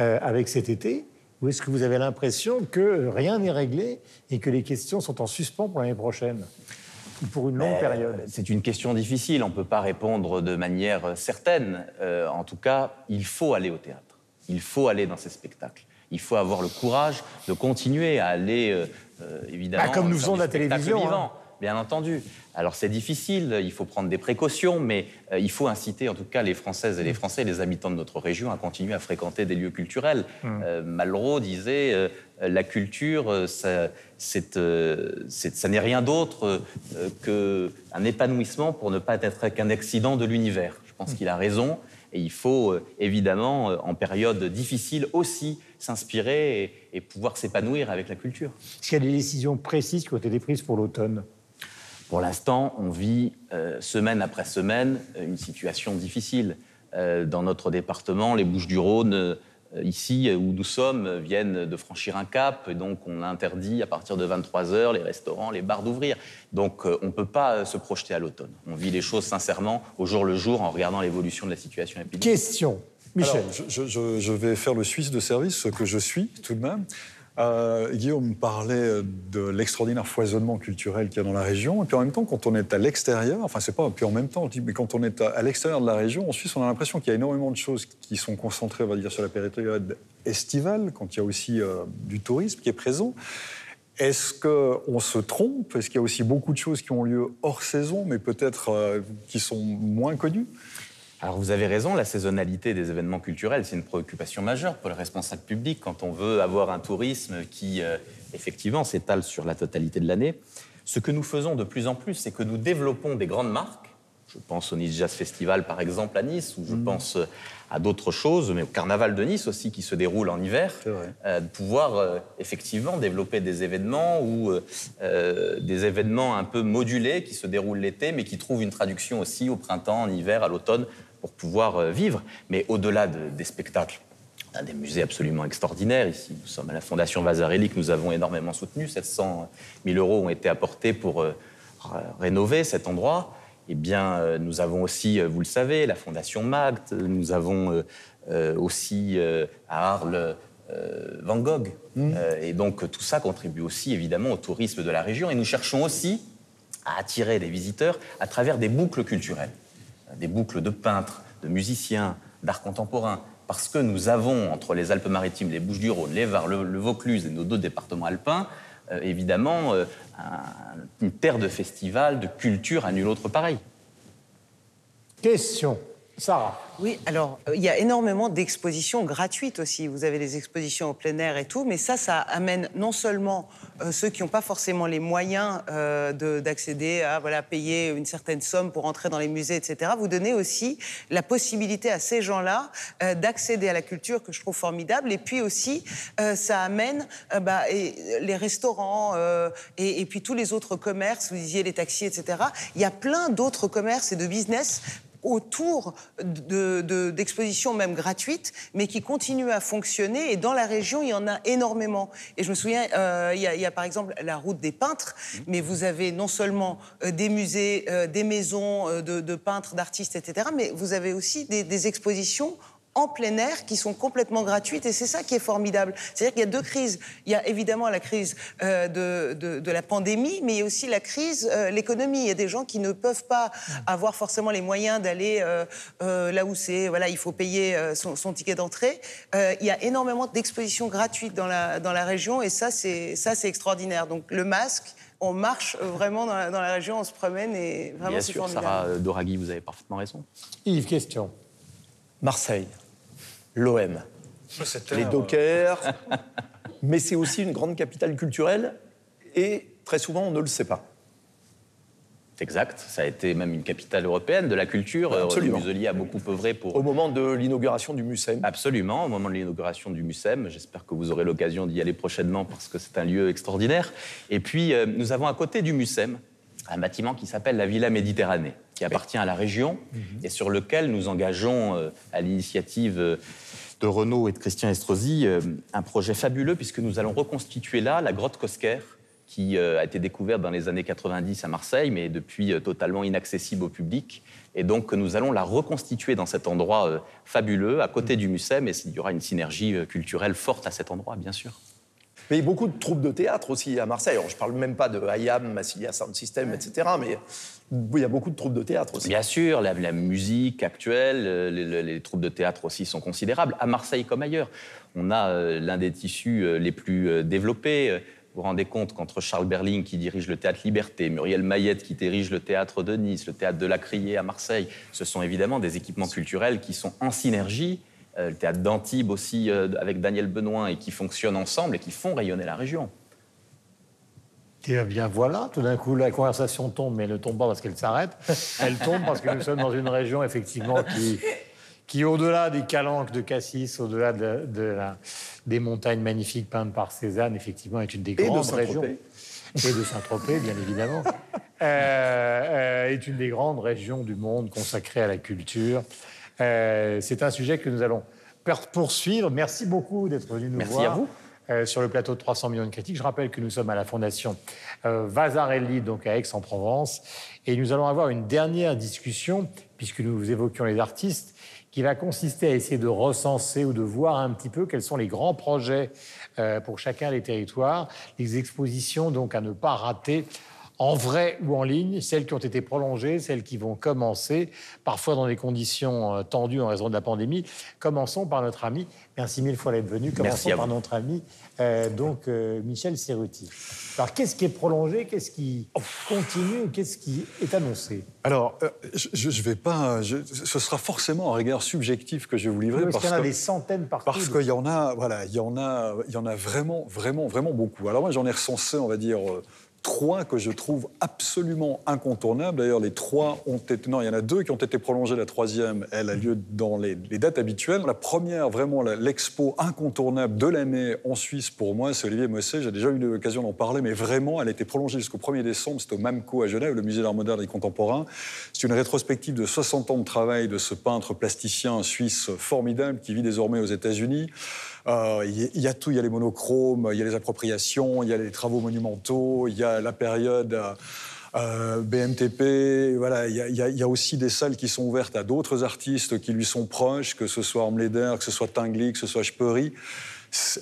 euh, avec cet été. Ou est-ce que vous avez l'impression que rien n'est réglé et que les questions sont en suspens pour l'année prochaine ou pour une longue Euh, période? C'est une question difficile, on ne peut pas répondre de manière euh, certaine. Euh, en tout cas, il faut aller au théâtre, il faut aller dans ces spectacles. Il faut avoir le courage de continuer à aller, euh, évidemment, Bah, comme nous faisons du la télévision, hein. Bien entendu. Alors c'est difficile, il faut prendre des précautions, mais euh, il faut inciter en tout cas les Françaises et les Français, les habitants de notre région, à continuer à fréquenter des lieux culturels. Mm. Euh, Malraux disait euh, la culture, ça, n'est rien d'autre qu'un épanouissement pour ne pas être qu'un accident de l'univers. Je pense qu'il a raison. Et il faut évidemment, en période difficile, aussi s'inspirer et, et pouvoir s'épanouir avec la culture. Est-ce qu'il y a des décisions précises qui ont été prises pour l'automne? Pour l'instant, on vit euh, semaine après semaine une situation difficile. Euh, dans notre département, les Bouches-du-Rhône, euh, ici euh, où nous sommes, viennent de franchir un cap. Et donc, on interdit à partir de 23 heures les restaurants, les bars d'ouvrir. Donc, euh, on ne peut pas se projeter à l'automne. On vit les choses sincèrement au jour le jour en regardant l'évolution de la situation épidémique. Question. Michel. Alors, je, je- je vais faire le Suisse de service, ce que je suis tout de même. Euh, Guillaume parlait de l'extraordinaire foisonnement culturel qu'il y a dans la région. Et puis en même temps, quand on est à l'extérieur, enfin, c'est pas puis en même temps, mais quand on est à, l'extérieur de la région, en Suisse, on a l'impression qu'il y a énormément de choses qui sont concentrées, on va dire, sur la période estivale, quand il y a aussi euh, du tourisme qui est présent. Est-ce qu'on se trompe? Est-ce qu'il y a aussi beaucoup de choses qui ont lieu hors saison, mais peut-être euh, qui sont moins connues? Alors vous avez raison, la saisonnalité des événements culturels, c'est une préoccupation majeure pour les responsables publics quand on veut avoir un tourisme qui, euh, effectivement, s'étale sur la totalité de l'année. Ce que nous faisons de plus en plus, c'est que nous développons des grandes marques. Je pense au Nice Jazz Festival, par exemple, à Nice, ou je pense euh, à d'autres choses, mais au Carnaval de Nice aussi, qui se déroule en hiver. Euh, de pouvoir euh, effectivement développer des événements ou des événements un peu modulés qui se déroulent l'été, mais qui trouvent une traduction aussi au printemps, en hiver, à l'automne, pour pouvoir euh, vivre. Mais au-delà de- des spectacles, on a des musées absolument extraordinaires ici. Nous sommes à la Fondation Vasarely que nous avons énormément soutenu. 700 000 euros ont été apportés pour euh, rénover cet endroit. Eh bien, euh, nous avons aussi, vous le savez, la Fondation Magde. Nous avons aussi à Arles Van Gogh. Euh, et donc, tout ça contribue aussi, évidemment, au tourisme de la région. Et nous cherchons aussi à attirer des visiteurs à travers des boucles culturelles, des boucles de peintres, de musiciens, d'art contemporain. Parce que nous avons, entre les Alpes-Maritimes, les Bouches-du-Rhône, les Var, le, Vaucluse et nos deux départements alpins, euh, évidemment, euh, un- une terre de festivals, de culture à nul autre pareil. Question. Sarah. Oui, alors euh, il y a énormément d'expositions gratuites aussi. Vous avez des expositions au plein air et tout, mais ça, ça amène non seulement euh, ceux qui n'ont pas forcément les moyens euh, de- d'accéder à voilà payer une certaine somme pour entrer dans les musées, etc. Vous donnez aussi la possibilité à ces gens-là d'accéder à la culture que je trouve formidable. Et puis aussi, ça amène bah, les restaurants et, et puis tous les autres commerces. Vous disiez les taxis, etc. Il y a plein d'autres commerces et de business autour de- de- d'expositions même gratuites, mais qui continuent à fonctionner. Et dans la région, il y en a énormément. Et je me souviens, euh, il y, a- par exemple la route des peintres, mais vous avez non seulement euh, des musées, euh, des maisons de, de peintres, d'artistes, etc., mais vous avez aussi des expositions en plein air qui sont complètement gratuites et c'est ça qui est formidable. C'est-à-dire qu'il y a deux crises. Il y a évidemment la crise euh, de, de- de la pandémie, mais il y a aussi la crise, euh, l'économie. Il y a des gens qui ne peuvent pas avoir forcément les moyens d'aller euh, euh, là où c'est, voilà, il faut payer euh, son, son ticket d'entrée. Euh, il y a énormément d'expositions gratuites dans la, dans la région et ça, c'est ça, c'est extraordinaire. Donc le masque, on marche vraiment dans la, dans la région, on se promène et vraiment Bien c'est sûr, formidable. Sarah Doraghi, vous avez parfaitement raison. Yves, question. Marseille, l'OM, les dockers, mais c'est aussi une grande capitale culturelle et très souvent on ne le sait pas. C'est exact. Ça a été même une capitale européenne de la culture. Euh, Absolument. René Muselier a beaucoup œuvré pour. Au moment de l'inauguration du MUSEM. Absolument, au moment de l'inauguration du MUSEM. J'espère que vous aurez l'occasion d'y aller prochainement parce que c'est un lieu extraordinaire. Et puis, euh, nous avons à côté du MUSEM un bâtiment qui s'appelle la Villa Méditerranée, qui appartient à la région et sur lequel nous engageons, euh, à l'initiative euh, de Renaud et de Christian Estrosi, euh, un projet fabuleux puisque nous allons reconstituer là la grotte Cosquer qui a été découverte dans les années 90 à Marseille, mais depuis totalement inaccessible au public. Et donc, nous allons la reconstituer dans cet endroit fabuleux, à côté du MUSEM, et il y aura une synergie culturelle forte à cet endroit, bien sûr. Mais beaucoup de troupes de théâtre aussi à Marseille. Alors, je ne parle même pas de IAM, Massilia Sound System, etc. Mais il y a beaucoup de troupes de théâtre aussi. Bien sûr, la, musique actuelle, euh, les, troupes de théâtre aussi sont considérables, à Marseille comme ailleurs. On a euh, l'un des tissus euh, les plus développés. Vous vous rendez compte qu'entre Charles Berling, qui dirige le théâtre Liberté, Muriel Mayette, qui dirige le théâtre de Nice, le théâtre de la Criée à Marseille, ce sont évidemment des équipements culturels qui sont en synergie. Le théâtre d'Antibes aussi, avec Daniel Benoît, et qui fonctionnent ensemble et qui font rayonner la région. Eh bien voilà, tout d'un coup la conversation tombe, mais elle ne tombe pas parce qu'elle s'arrête. Elle tombe parce que nous sommes dans une région effectivement qui, qui au-delà des calanques de Cassis, au-delà de, de la- des montagnes magnifiques peintes par Cézanne, effectivement est une des de grandes régions. Et de Saint-Tropez, bien évidemment. Euh, euh, est une des grandes régions du monde consacrée à la culture. Euh, C'est un sujet que nous allons poursuivre. Merci beaucoup d'être venu nous Merci voir. à vous. Euh, sur le plateau de 300 millions de critiques. Je rappelle que nous sommes à la Fondation euh, donc à Aix-en-Provence. Et nous allons avoir une dernière discussion, puisque nous évoquions les artistes, qui va consister à essayer de recenser ou de voir un petit peu quels sont les grands projets euh, pour chacun des territoires, les expositions donc à ne pas rater en vrai ou en ligne, celles qui ont été prolongées, celles qui vont commencer, parfois dans des conditions euh, tendues en raison de la pandémie. Commençons par notre ami, merci mille fois d'être venu, commençons par notre ami, euh, donc euh, Michel Serruti. Alors qu'est-ce qui est prolongé, qu'est-ce qui continue, qu'est-ce qui est annoncé? Alors, euh, je ne vais pas. je- ce sera forcément un regard subjectif que je vais vous livrer. Parce parce qu'il y en a des centaines partout. Parce qu'il y en a, voilà, il y en a, il y en a vraiment, vraiment, vraiment beaucoup. Alors moi, j'en ai recensé, on va dire, trois que je trouve absolument incontournables. D'ailleurs, les trois ont été, non, il y en a deux qui ont été prolongés. La troisième, elle a lieu dans les, dates habituelles. La première, vraiment, l'expo incontournable de l'année en Suisse pour moi, c'est Olivier Mosset. J'ai déjà eu l'occasion d'en parler, mais vraiment, elle a été prolongée jusqu'au 1er décembre. C'est au MAMCO à Genève, le musée d'art moderne et contemporain. C'est une rétrospective de 60 ans de travail de ce peintre plasticien suisse formidable qui vit désormais aux États-Unis. Euh, Il y, a- tout, il y a les monochromes, il y a les appropriations, il y a les travaux monumentaux, il y a la période euh, euh, BMTP. Voilà, il y, a, aussi des salles qui sont ouvertes à d'autres artistes qui lui sont proches, que ce soit Armleder, que ce soit Tinguely, que ce soit Speury.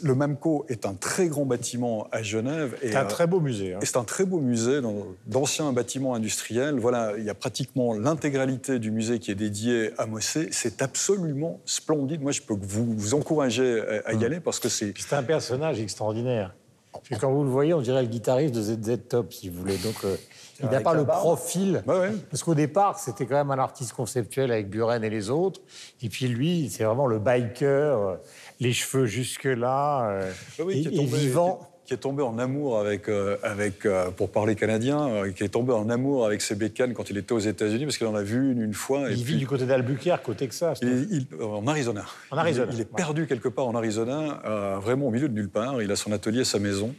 Le MAMCO est un très grand bâtiment à Genève. et, C'est un très beau musée. hein. c'est un très beau musée dans- d'anciens bâtiments industriels. Voilà, il y a pratiquement l'intégralité du musée qui est dédié à Mossé. C'est absolument splendide. Moi, je peux vous, vous encourager à, à y aller parce que c'est. C'est un personnage extraordinaire. Quand vous le voyez, on dirait le guitariste de ZZ Top, si vous voulez. Donc, euh, il n'a pas le barbe. profil. Ouais. Parce qu'au départ, c'était quand même un artiste conceptuel avec Buren et les autres. Et puis lui, c'est vraiment le biker, euh, les cheveux jusque-là, euh, Oui, et, et vivant. qui- est tombé en amour avec, euh, avec euh, pour parler canadien, euh, qui est tombé en amour avec ses bécanes quand il était aux États-Unis, parce qu'il en a vu une, une fois. et Il puis- vit du côté d'Albuquerque, au Texas. Il- il- en Arizona. En Arizona, Il, il est ouais. perdu quelque part en Arizona, vraiment au milieu de nulle part. Il a son atelier, sa maison.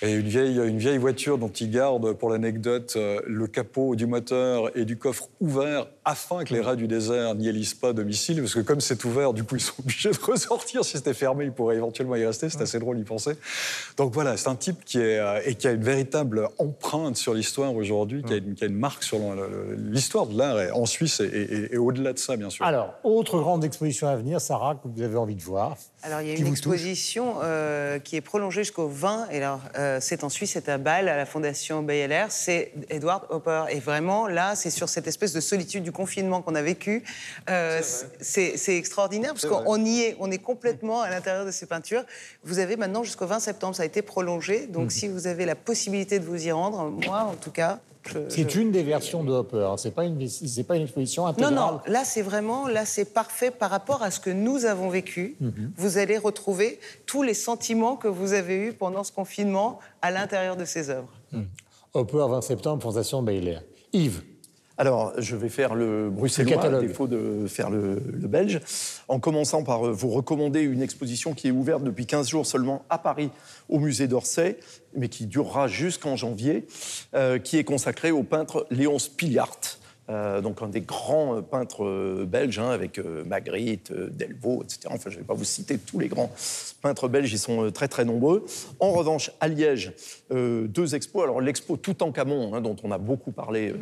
Et une vieille, une vieille voiture dont il garde, pour l'anecdote, euh, le capot du moteur et du coffre ouvert afin que les rats du désert n'y élisent pas domicile. Parce que comme c'est ouvert, du coup, ils sont obligés de ressortir. Si c'était fermé, ils pourraient éventuellement y rester. C'est assez drôle d'y penser. Donc voilà, c'est un type qui, est, euh, et qui a une véritable empreinte sur l'histoire aujourd'hui, qui, a une- qui a une marque sur l'histoire de l'art en Suisse et, et- et au-delà de ça, bien sûr. Alors, autre grande exposition à venir, Sarah, que vous avez envie de voir. Alors, il y a une exposition euh, qui est prolongée jusqu'au 20. Et alors, euh, c'est en Suisse, c'est à Bâle, à la Fondation BLR. C'est Edward Hopper. Et vraiment, là, c'est sur cette espèce de solitude du confinement qu'on a vécu. Euh, c'est extraordinaire parce qu'on y est, on est complètement à l'intérieur de ces peintures. Vous avez maintenant jusqu'au 20 septembre, ça a été prolongé. Donc, Mhm. si vous avez la possibilité de vous y rendre, moi, en tout cas. Je- C'est une des versions de Hopper. hein. C'est pas une, c'est pas une exposition non, intégrale. non, là c'est vraiment, là c'est parfait par rapport à ce que nous avons vécu. Mhm. Vous allez retrouver tous les sentiments que vous avez eus pendant ce confinement à l'intérieur de ces œuvres. Hopper, 20 septembre, Fondation Baylor. Yves, Alors, je vais faire le bruxellois, Le à défaut de faire le, le belge, en commençant par euh, vous recommander une exposition qui est ouverte depuis 15 jours seulement à Paris, au musée d'Orsay, mais qui durera jusqu'en janvier, euh, qui est consacrée au peintre Léon Spiliart. Euh, donc un des grands euh, peintres euh, belges, hein, avec euh, Magritte, euh, Delvaux, etc. Enfin, je ne vais pas vous citer tous les grands peintres belges, ils sont très très nombreux. En revanche, à Liège, deux expos. Alors l'expo Toutankhamon, hein, dont on a beaucoup parlé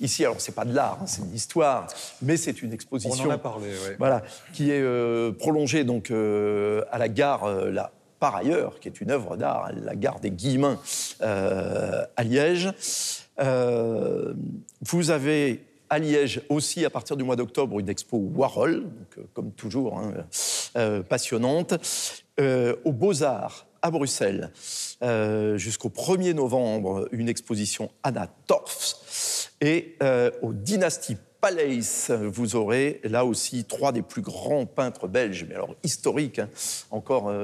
ici. Alors c'est pas de l'art, hein, c'est de l'histoire, mais c'est une exposition. On en a parlé, ouais. Voilà, qui est prolongée donc à la gare là, par ailleurs, qui est une œuvre d'art, la gare des Guillemins à Liège. Euh, vous avez à Liège aussi, à partir du mois d'octobre, une expo Warhol, donc, euh, comme toujours, hein, euh, passionnante. Aux Beaux-Arts, à Bruxelles. Jusqu'au 1er novembre, une exposition Anna Torfs. Et au Dynasty Palace, vous aurez là aussi trois des plus grands peintres belges, mais alors historiques, hein, encore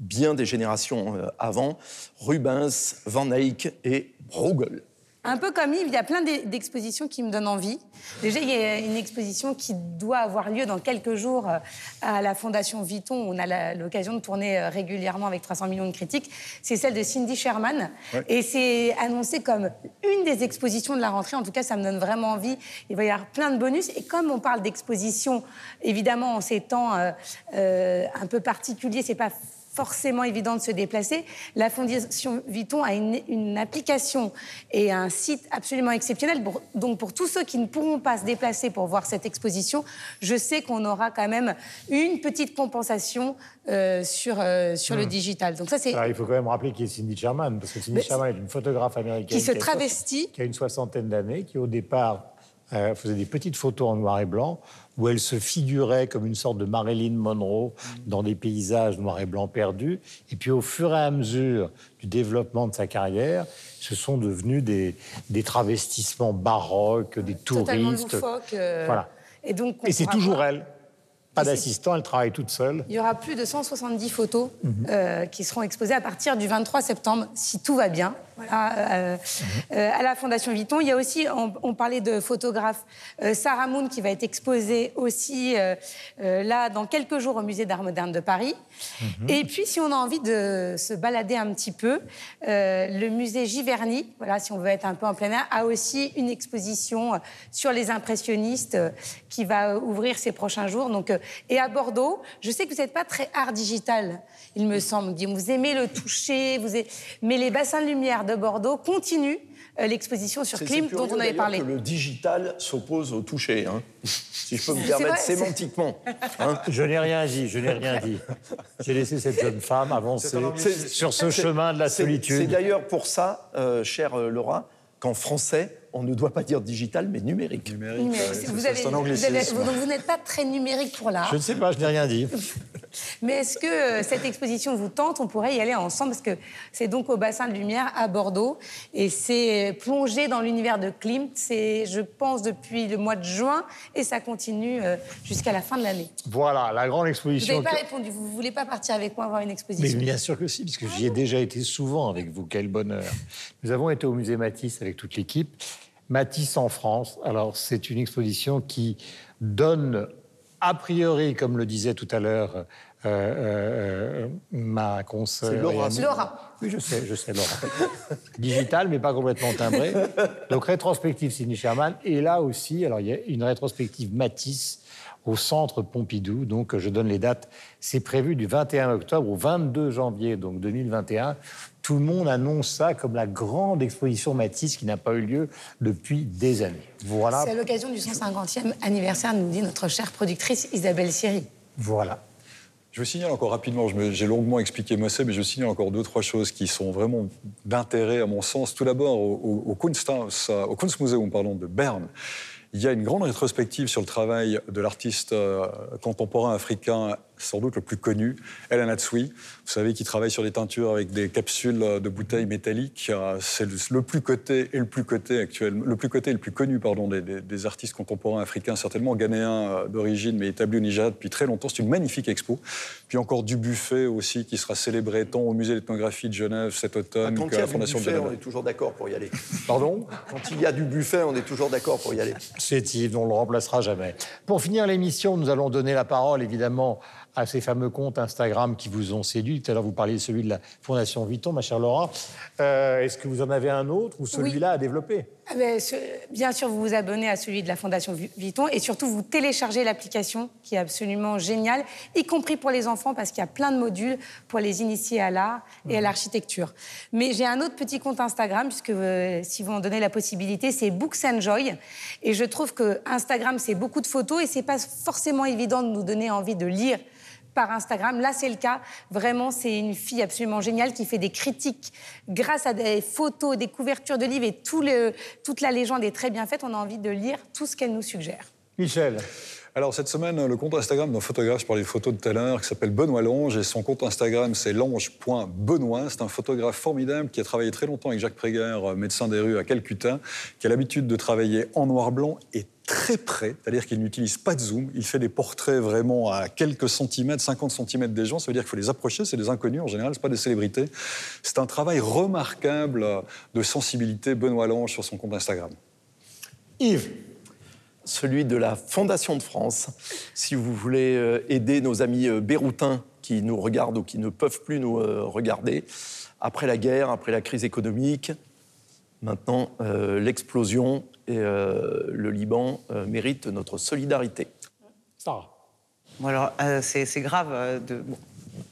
bien des générations avant, Rubens, Van Eyck et Bruegel. Un peu comme Yves, il y a plein d'e- d'expositions qui me donnent envie. Déjà, il y a une exposition qui doit avoir lieu dans quelques jours euh, à la Fondation Vuitton. où On a l'occasion de tourner euh, régulièrement avec 300 millions de critiques. C'est celle de Cindy Sherman. Ouais. Et c'est annoncé comme une des expositions de la rentrée. En tout cas, ça me donne vraiment envie. Il va y avoir plein de bonus. Et comme on parle d'exposition, évidemment, en ces temps euh, euh, un peu particuliers, c'est pas forcément évident de se déplacer. La Fondation Vuitton a une, une application et un site absolument exceptionnel. Donc pour tous ceux qui ne pourront pas se déplacer pour voir cette exposition, je sais qu'on aura quand même une petite compensation euh, sur, euh, sur le Hmm. digital. Donc ça, c'est... Il faut quand même rappeler qui est Cindy Sherman, parce que Cindy Mais Sherman est une photographe américaine Qui se travestit. qui a une soixantaine d'années, qui au départ euh, faisait des petites photos en noir et blanc, où elle se figurait comme une sorte de Marilyn Monroe dans des paysages noir et blanc perdus. Et puis au fur et à mesure du développement de sa carrière, ce sont devenus des, des travestissements baroques, des Totalement touristes. loufoque. euh, Voilà. Et, donc, on Et c'est toujours voir- elle. Pas d'assistant, elle travaille toute seule. Il y aura plus de 170 photos Mhm. euh, qui seront exposées à partir du 23 septembre, si tout va bien, voilà, euh, euh, à la Fondation Vuitton. Il y a aussi, on, on parlait de photographe, euh, Sarah Moon qui va être exposée aussi là dans quelques jours au Musée d'Art moderne de Paris. Mhm. Et puis, si on a envie de se balader un petit peu, le musée Giverny, voilà, si on veut être un peu en plein air, a aussi une exposition sur les impressionnistes qui va ouvrir ces prochains jours. Donc, et à Bordeaux, je sais que vous n'êtes pas très art digital, il me semble. Vous aimez le toucher, vous aimez... mais les bassins de lumière de Bordeaux continuent euh, l'exposition sur Klim dont on avait parlé. que le digital s'oppose au toucher, hein. si je peux me permettre vrai, sémantiquement. hein. Je n'ai rien dit, je n'ai rien dit. J'ai laissé cette jeune femme avancer sur ce chemin de la c'est- C'est solitude. d'ailleurs pour ça, euh, chère euh, Laura, qu'en français, on ne doit pas dire digital, mais numérique. Numérique. vous, avez- vous avez- vous- donc vous n'êtes pas très numérique pour l'art. Je ne sais pas, je n'ai rien dit. Mais est-ce que euh, cette exposition vous tente? On pourrait y aller ensemble parce que c'est donc au bassin de lumière à Bordeaux et c'est plongé dans l'univers de Klimt. C'est, je pense, depuis le mois de juin et ça continue euh, jusqu'à la fin de l'année. Voilà, la grande Vous exposition. n'avez pas que- répondu. Vous voulez pas partir avec moi voir une Mais exposition bien sûr que si, parce que j'y ai déjà été souvent avec vous. Quel bonheur. Nous avons été au musée Matisse avec toute l'équipe. Matisse en France. Alors, c'est une exposition qui donne, a priori, comme le disait tout à l'heure euh, euh, ma consoeur. C'est Laura, Laura. Oui, je sais, je sais, Laura. Digital, mais pas complètement timbré. Donc, rétrospective Sidney Sherman. Et là aussi, alors, il y a une rétrospective Matisse au centre Pompidou. Donc, je donne les dates. C'est prévu du 21 octobre au 22 janvier, donc 2021. Tout le monde annonce ça comme la grande exposition Matisse qui n'a pas eu lieu depuis des années. Voilà. C'est à l'occasion du 150e anniversaire, nous dit notre chère productrice Isabelle Siri. Voilà. Je signale encore rapidement, je me- j'ai longuement expliqué Mossé, mais je signale encore deux, trois choses qui sont vraiment d'intérêt à mon sens. Tout d'abord, au, au- au Kunsthaus, au Kunstmuseum pardon, de Berne, il y a une grande rétrospective sur le travail de l'artiste euh, contemporain africain, sans doute le plus connu, El Anatsui. Vous savez, qui travaille sur des teintures avec des capsules de bouteilles métalliques. Euh, C'est le, plus coté et le plus coté actuel, le plus coté et le plus connu, pardon, des, des- des artistes contemporains africains, certainement ghanéens euh, d'origine, mais établi au Niger depuis très longtemps. C'est une magnifique expo. Puis encore du buffet aussi, qui sera célébré tant au musée d'ethnographie de Genève cet automne Quand il qu'à y la a du Fondation de buffet, on est toujours d'accord pour y aller. Pardon? Quand il y a du buffet, on est toujours d'accord pour y aller. C'est Yves, on ne le remplacera jamais. Pour finir l'émission, nous allons donner la parole évidemment à ces fameux comptes Instagram qui vous ont séduit. Tout à l'heure, vous parliez de celui de la Fondation Vuitton, ma chère Laura. Euh, Est-ce que vous en avez un autre ou celui-là à développer? Ah ben, ce- bien sûr, vous vous abonnez à celui de la Fondation Vu- Vuitton et surtout vous téléchargez l'application qui est absolument géniale, y compris pour les enfants parce qu'il y a plein de modules pour les initier à l'art et à l'architecture. Mais j'ai un autre petit compte Instagram puisque euh, si vous en donnez la possibilité, c'est Books and Joy et je trouve que Instagram c'est beaucoup de photos et c'est pas forcément évident de nous donner envie de lire par Instagram. Là, c'est le cas. Vraiment, c'est une fille absolument géniale qui fait des critiques grâce à des photos, des couvertures de livres et tout le- toute la légende est très bien faite. On a envie de lire tout ce qu'elle nous suggère. Michel Alors cette semaine, le compte Instagram d'un photographe, je parlais de photos de tout à l'heure, qui s'appelle Benoît Lange, et son compte Instagram c'est lange.benoît. C'est un photographe formidable qui a travaillé très longtemps avec Jacques Préguer, médecin des rues à Calcutta, qui a l'habitude de travailler en noir-blanc et très près, c'est-à-dire qu'il n'utilise pas de zoom, il fait des portraits vraiment à quelques centimètres, 50 centimètres des gens, ça veut dire qu'il faut les approcher, c'est des inconnus en général, ce pas des célébrités. C'est un travail remarquable de sensibilité Benoît Lange sur son compte Instagram. Yves celui de la Fondation de France. Si vous voulez euh, aider nos amis euh, béroutins qui nous regardent ou qui ne peuvent plus nous euh, regarder, après la guerre, après la crise économique, maintenant l'explosion et le Liban méritent notre solidarité. Sarah. Bon alors, c'est grave de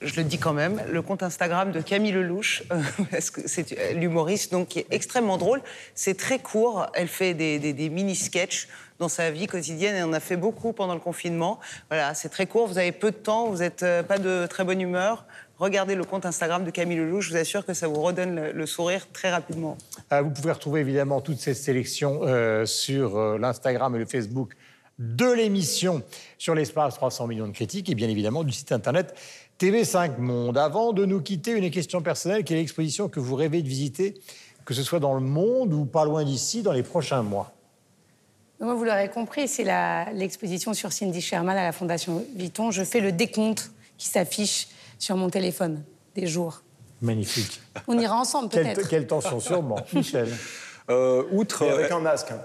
je le dis quand même, le compte Instagram de Camille Lelouch, que c'est l'humoriste, donc qui est extrêmement drôle. C'est très court. Elle fait des, des, mini-sketchs dans sa vie quotidienne et on a fait beaucoup pendant le confinement. Voilà, c'est très court. Vous avez peu de temps, vous n'êtes euh, pas de très bonne humeur. Regardez le compte Instagram de Camille Lelouch, je vous assure que ça vous redonne le, sourire très rapidement. Euh, vous pouvez retrouver évidemment toutes ces sélections euh, sur l'Instagram et le Facebook de l'émission sur l'espace 300 millions de critiques et bien évidemment du site internet TV5 Monde. Avant de nous quitter, une question personnelle. Quelle exposition que vous rêvez de visiter, que ce soit dans le monde ou pas loin d'ici, dans les prochains mois? Moi, vous l'aurez compris, c'est l'exposition sur Cindy Sherman à la Fondation Vuitton. Je fais le décompte qui s'affiche sur mon téléphone des jours. Magnifique. On ira ensemble, peut-être. Quelle, tension, sûrement. Michel. Euh, outre, avec un masque. Hein.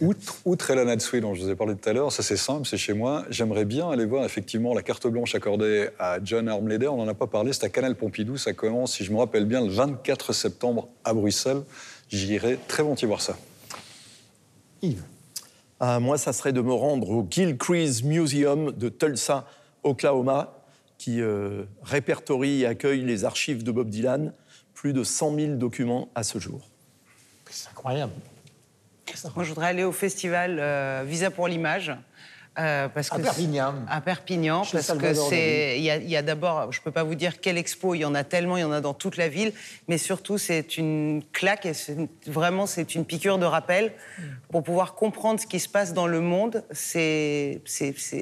Outre, outre Ella Natsui, dont je vous ai parlé tout à l'heure, ça c'est simple, c'est chez moi. J'aimerais bien aller voir effectivement la carte blanche accordée à John Armleder. On n'en a pas parlé, c'est à Canal Pompidou. Ça commence, si je me rappelle bien, le 24 septembre à Bruxelles. J'irai très volontiers voir ça. Yves ah, Moi, ça serait de me rendre au Gilcrease Museum de Tulsa, Oklahoma, qui euh, répertorie et accueille les archives de Bob Dylan. Plus de 100 000 documents à ce jour. C'est incroyable. Moi, je voudrais aller au festival euh, Visa pour l'image. Euh, parce à Perpignan. À Perpignan, parce que c'est. Il y a, d'abord, je ne peux pas vous dire quelle expo, il y en a tellement, il y en a dans toute la ville, mais surtout, c'est une claque et vraiment, c'est une piqûre de rappel pour pouvoir comprendre ce qui se passe dans le monde. C'est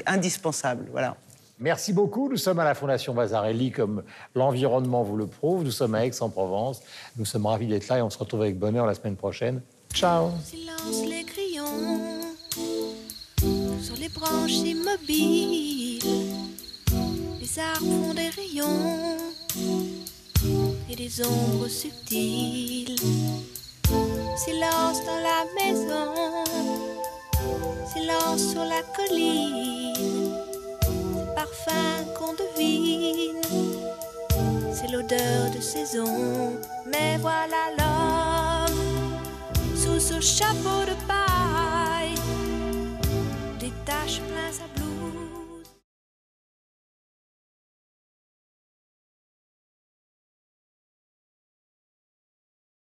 indispensable. Voilà. Merci beaucoup. Nous sommes à la Fondation Vasarelli, comme l'environnement vous le prouve. Nous sommes à Aix-en-Provence. Nous sommes ravis d'être là et on se retrouve avec bonheur la semaine prochaine. Ciao. Silence les crayons sur les branches immobiles. Les arbres font des rayons et des ombres subtiles. Silence dans la maison, silence sur la colline. Parfum qu'on devine, c'est l'odeur de saison. Mais voilà l'homme sous ce chapeau de paille